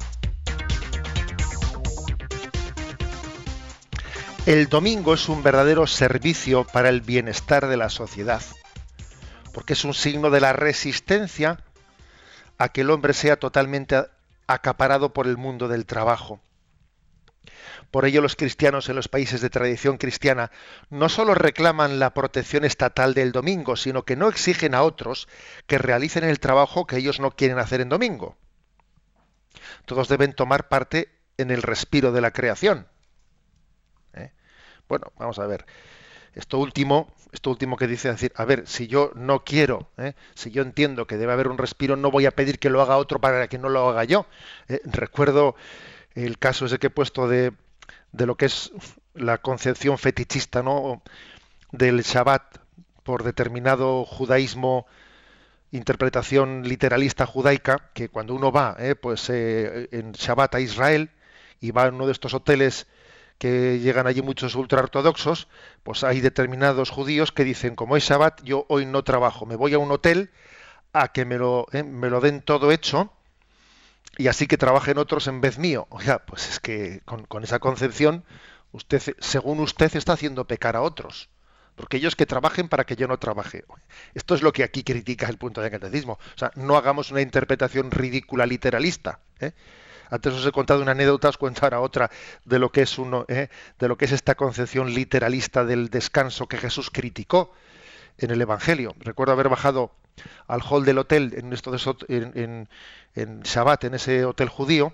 El domingo es un verdadero servicio para el bienestar de la sociedad, porque es un signo de la resistencia a que el hombre sea totalmente acaparado por el mundo del trabajo. Por ello los cristianos en los países de tradición cristiana no solo reclaman la protección estatal del domingo, sino que no exigen a otros que realicen el trabajo que ellos no quieren hacer en domingo. Todos deben tomar parte en el respiro de la creación. Bueno, vamos a ver. Esto último, esto último que dice decir, a ver, si yo no quiero, ¿eh? si yo entiendo que debe haber un respiro, no voy a pedir que lo haga otro para que no lo haga yo. ¿Eh? recuerdo el caso ese que he puesto de de lo que es la concepción fetichista ¿no? del Shabbat por determinado judaísmo, interpretación literalista judaica, que cuando uno va eh, pues, eh, en Shabbat a Israel y va a uno de estos hoteles que llegan allí muchos ultraortodoxos, pues hay determinados judíos que dicen, como es Shabbat, yo hoy no trabajo, me voy a un hotel a que me lo, eh, me lo den todo hecho, y así que trabajen otros en vez mío. Oiga, pues es que con, esa concepción, usted, según usted, está haciendo pecar a otros. Porque ellos que trabajen para que yo no trabaje. Esto es lo que aquí critica el punto de catecismo. O sea, no hagamos una interpretación ridícula literalista. ¿eh? Antes os he contado una anécdota, os cuento ahora otra de lo que es uno, ¿eh? de lo que es esta concepción literalista del descanso que Jesús criticó en el Evangelio. Recuerdo haber bajado al hall del hotel en, esto de, en, en Shabbat, en ese hotel judío,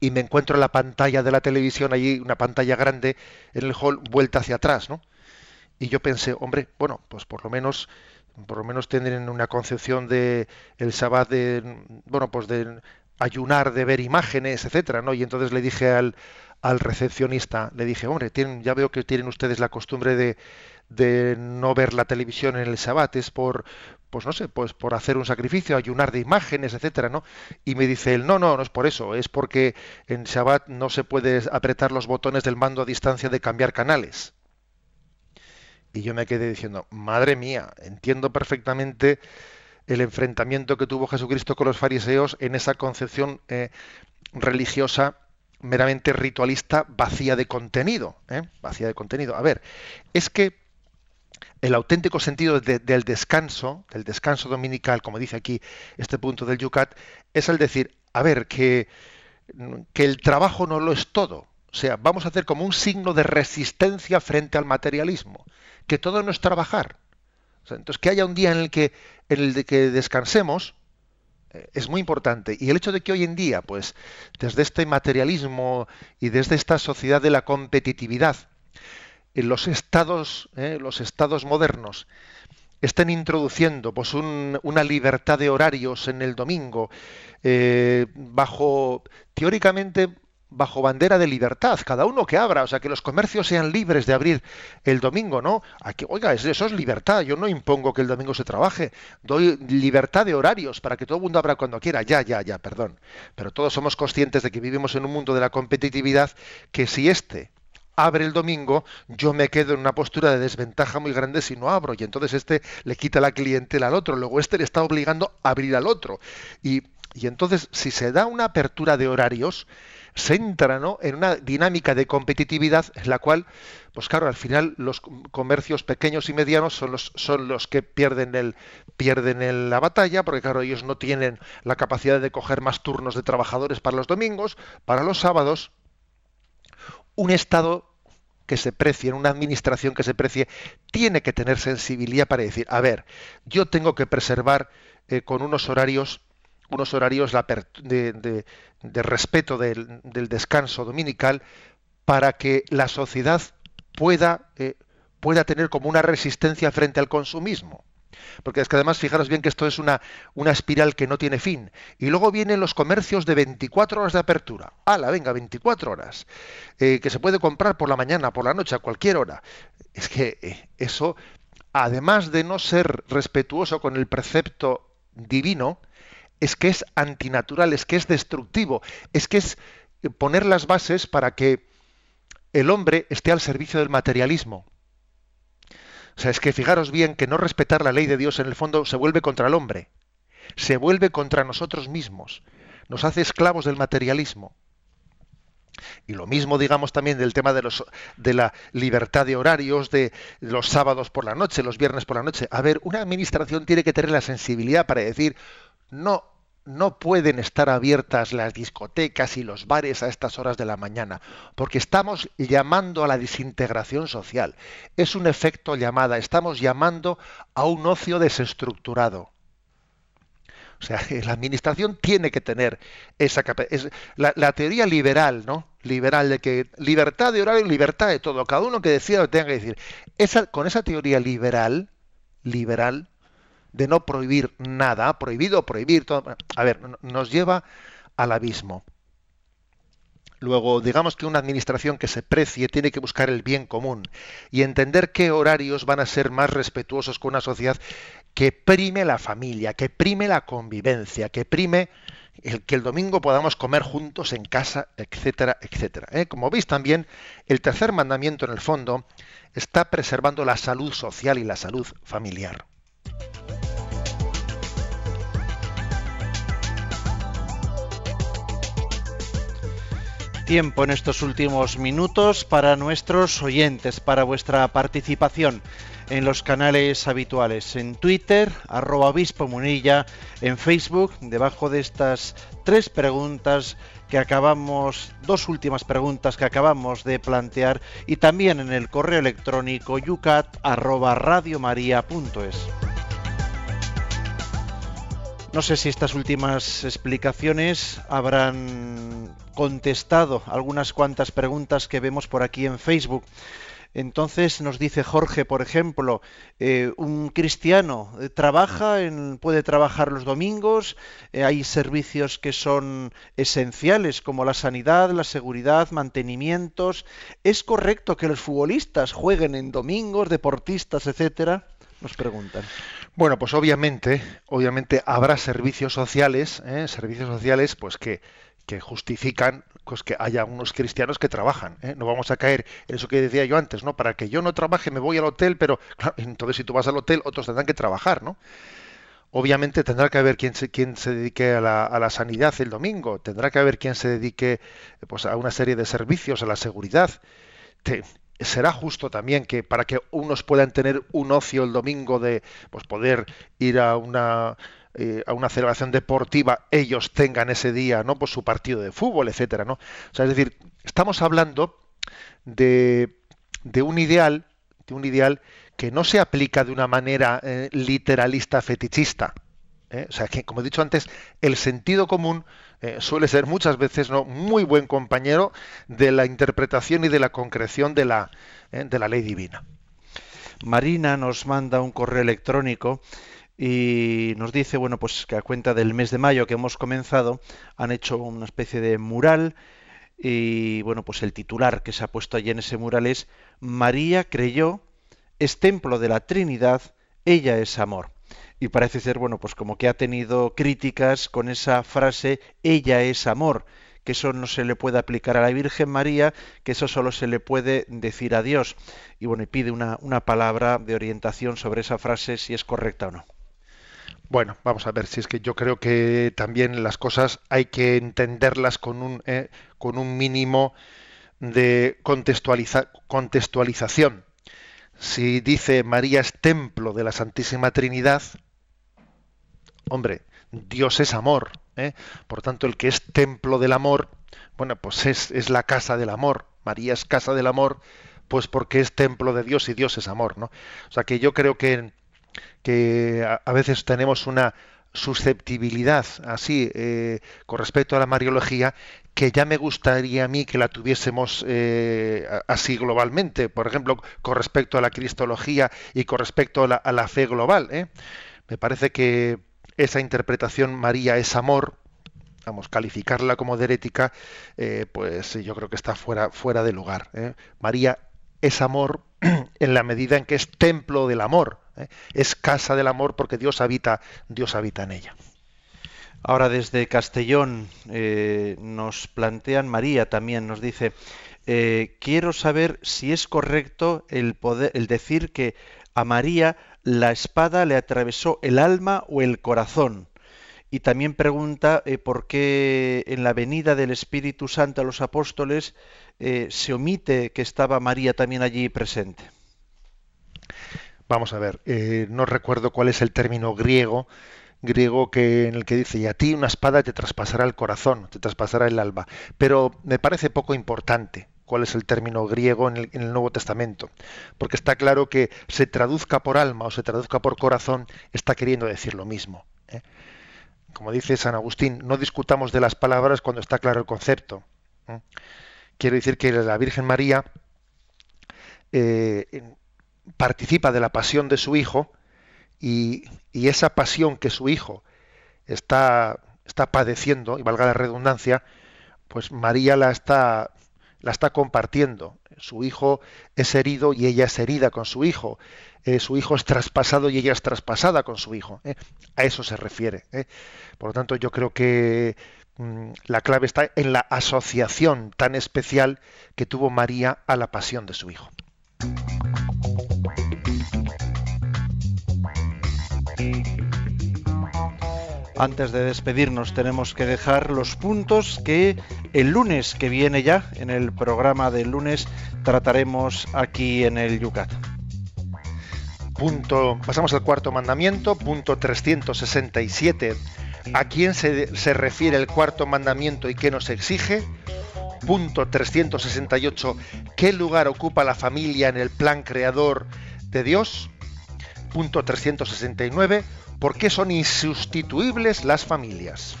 y me encuentro en la pantalla de la televisión, allí una pantalla grande en el hall, vuelta hacia atrás, ¿no? Y yo pensé, hombre, bueno, pues por lo menos por lo menos tendrán una concepción de el Shabbat de bueno, pues de ayunar, de ver imágenes, etcétera, ¿no? Y entonces le dije al, al recepcionista, le dije, hombre, tienen, ya veo que tienen ustedes la costumbre de, de no ver la televisión en el Shabbat, es por, pues no sé, pues por hacer un sacrificio, ayunar de imágenes, etcétera, ¿no? Y me dice él, no, no, no es por eso, es porque en Shabbat no se puede apretar los botones del mando a distancia de cambiar canales. Y yo me quedé diciendo, madre mía, entiendo perfectamente el enfrentamiento que tuvo Jesucristo con los fariseos en esa concepción eh, religiosa meramente ritualista vacía de contenido, ¿eh? vacía de contenido. A ver, es que el auténtico sentido del descanso, del descanso dominical, como dice aquí este punto del Yucat, es el decir, a ver, que, que el trabajo no lo es todo. O sea, vamos a hacer como un signo de resistencia frente al materialismo, que todo no es trabajar. Entonces, que haya un día en el que, en el que descansemos, eh, es muy importante. Y el hecho de que hoy en día, pues, desde este materialismo y desde esta sociedad de la competitividad, en los estados, eh, los estados modernos estén introduciendo pues una libertad de horarios en el domingo eh, bajo teóricamente bajo bandera de libertad, cada uno que abra, o sea, que los comercios sean libres de abrir el domingo, ¿no? Aquí, oiga, eso es libertad, yo no impongo que el domingo se trabaje, doy libertad de horarios para que todo el mundo abra cuando quiera, ya, ya, ya, perdón. Pero todos somos conscientes de que vivimos en un mundo de la competitividad, que si este abre el domingo, yo me quedo en una postura de desventaja muy grande si no abro, y entonces este le quita la clientela al otro, luego este le está obligando a abrir al otro. Y, y entonces, si se da una apertura de horarios, se entra ¿no? en una dinámica de competitividad en la cual, pues claro, al final los comercios pequeños y medianos son los, son los que pierden, el, pierden la batalla, porque claro, ellos no tienen la capacidad de coger más turnos de trabajadores para los domingos, para los sábados. Un Estado que se precie, una administración que se precie, tiene que tener sensibilidad para decir, a ver, yo tengo que preservar eh, con unos horarios unos horarios de, respeto del, descanso dominical para que la sociedad pueda, eh, pueda tener como una resistencia frente al consumismo. Porque es que además, fijaros bien que esto es una, una espiral que no tiene fin. Y luego vienen los comercios de 24 horas de apertura. ¡Hala, venga, 24 horas! Eh, que se puede comprar por la mañana, por la noche, a cualquier hora. Es que eh, eso, además de no ser respetuoso con el precepto divino, es que es antinatural, es que es destructivo, es que es poner las bases para que el hombre esté al servicio del materialismo. O sea, es que fijaros bien que no respetar la ley de Dios en el fondo se vuelve contra el hombre, se vuelve contra nosotros mismos, nos hace esclavos del materialismo. Y lo mismo, digamos, también del tema de, los, de la libertad de horarios, de los sábados por la noche, los viernes por la noche. A ver, una administración tiene que tener la sensibilidad para decir, no, no pueden estar abiertas las discotecas y los bares a estas horas de la mañana, porque estamos llamando a la desintegración social. Es un efecto llamada, estamos llamando a un ocio desestructurado. O sea, la administración tiene que tener esa capacidad. La, teoría liberal, ¿no? Liberal de que libertad de horario y libertad de todo. Cada uno que decida lo tenga que decir. Esa, con esa teoría liberal, liberal, de no prohibir nada, prohibido prohibir todo, a ver, nos lleva al abismo. Luego, digamos que una administración que se precie tiene que buscar el bien común y entender qué horarios van a ser más respetuosos con una sociedad que prime la familia, que prime la convivencia, que prime el que el domingo podamos comer juntos en casa, etcétera, etcétera. ¿eh? Como veis también, el tercer mandamiento en el fondo está preservando la salud social y la salud familiar. Tiempo en estos últimos minutos para nuestros oyentes, para vuestra participación en los canales habituales, en Twitter, arroba obispo munilla, en Facebook, debajo de estas tres preguntas que acabamos, dos últimas preguntas que acabamos de plantear, y también en el correo electrónico yucat arroba radiomaria.es. No sé si estas últimas explicaciones habrán contestado algunas cuantas preguntas que vemos por aquí en Facebook. Entonces nos dice Jorge, por ejemplo, eh, un cristiano eh, trabaja, en, puede trabajar los domingos, eh, hay servicios que son esenciales como la sanidad, la seguridad, mantenimientos. ¿Es correcto que los futbolistas jueguen en domingos, deportistas, etcétera? Nos preguntan. Bueno, pues obviamente, obviamente habrá servicios sociales, servicios sociales, pues que que justifican pues, que haya unos cristianos que trabajan. ¿eh? No vamos a caer en eso que decía yo antes, ¿no? Para que yo no trabaje me voy al hotel, pero entonces si tú vas al hotel, otros tendrán que trabajar, ¿no? Obviamente tendrá que haber quien se, quien se dedique a la, a la sanidad el domingo, tendrá que haber quien se dedique pues, a una serie de servicios, a la seguridad. será justo también que para que unos puedan tener un ocio el domingo de pues, poder ir a una eh, a una celebración deportiva ellos tengan ese día no pues su partido de fútbol etcétera no o sea, es decir estamos hablando de, de un ideal de un ideal que no se aplica de una manera eh, literalista fetichista ¿eh? o sea que como he dicho antes el sentido común suele ser muchas veces no muy buen compañero de la interpretación y de la concreción de la de la ley divina. Marina nos manda un correo electrónico y nos dice, bueno, pues que a cuenta del mes de mayo que hemos comenzado, han hecho una especie de mural y bueno, pues el titular que se ha puesto allí en ese mural es María creyó, es templo de la Trinidad, ella es amor. Y parece ser, bueno, pues como que ha tenido críticas con esa frase, ella es amor, que eso no se le puede aplicar a la Virgen María, que eso solo se le puede decir a Dios. Y bueno, y pide una, una palabra de orientación sobre esa frase, si es correcta o no. Bueno, vamos a ver si es que yo creo que también las cosas hay que entenderlas con un, eh, con un mínimo de contextualización. Si dice María es templo de la Santísima Trinidad, hombre, Dios es amor. ¿eh? Por tanto, el que es templo del amor, bueno, pues es, es, la casa del amor. María es casa del amor, pues porque es templo de Dios y Dios es amor, ¿no? O sea que yo creo que, que a, veces tenemos una susceptibilidad así eh, con respecto a la Mariología que ya me gustaría a mí que la tuviésemos eh, así globalmente, por ejemplo, con respecto a la cristología y con respecto a la, a la fe global. ¿eh? Me parece que esa interpretación María es amor, vamos, calificarla como de herética, pues yo creo que está fuera, fuera de lugar. María es amor en la medida en que es templo del amor, ¿eh? es casa del amor porque Dios habita, Dios habita en ella. Ahora desde Castellón nos plantean María también nos dice quiero saber si es correcto el poder el decir que a María la espada le atravesó el alma o el corazón. Y también pregunta eh, por qué en la venida del Espíritu Santo a los apóstoles eh, se omite que estaba María también allí presente. Vamos a ver, eh, no recuerdo cuál es el término griego, griego que en el que dice y a ti una espada te traspasará el corazón, te traspasará el alma, pero me parece poco importante cuál es el término griego en el, Nuevo Testamento, porque está claro que se traduzca por alma o se traduzca por corazón, está queriendo decir lo mismo. Como dice San Agustín, no discutamos de las palabras cuando está claro el concepto. Quiero decir que la Virgen María eh, participa de la pasión de su Hijo y, y, esa pasión que su Hijo está, está padeciendo, y valga la redundancia, pues María la está la está compartiendo. Su hijo es herido y ella es herida con su hijo. Eh, su hijo es traspasado y ella es traspasada con su hijo. ¿eh? A eso se refiere. ¿eh? Por lo tanto, yo creo que mm, la clave está en la asociación tan especial que tuvo María a la pasión de su hijo. Antes de despedirnos tenemos que dejar los puntos que el lunes que viene ya, en el programa del lunes, trataremos aquí en el Yucat. Punto, pasamos al cuarto mandamiento, punto 367. ¿A quién se, se refiere el cuarto mandamiento y qué nos exige? Punto 368. ¿Qué lugar ocupa la familia en el plan creador de Dios? Punto 369 ¿Por qué son insustituibles las familias?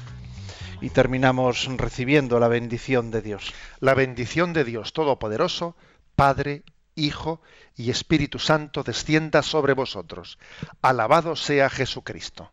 Y terminamos recibiendo la bendición de Dios. La bendición de Dios Todopoderoso, Padre, Hijo y Espíritu Santo descienda sobre vosotros. Alabado sea Jesucristo.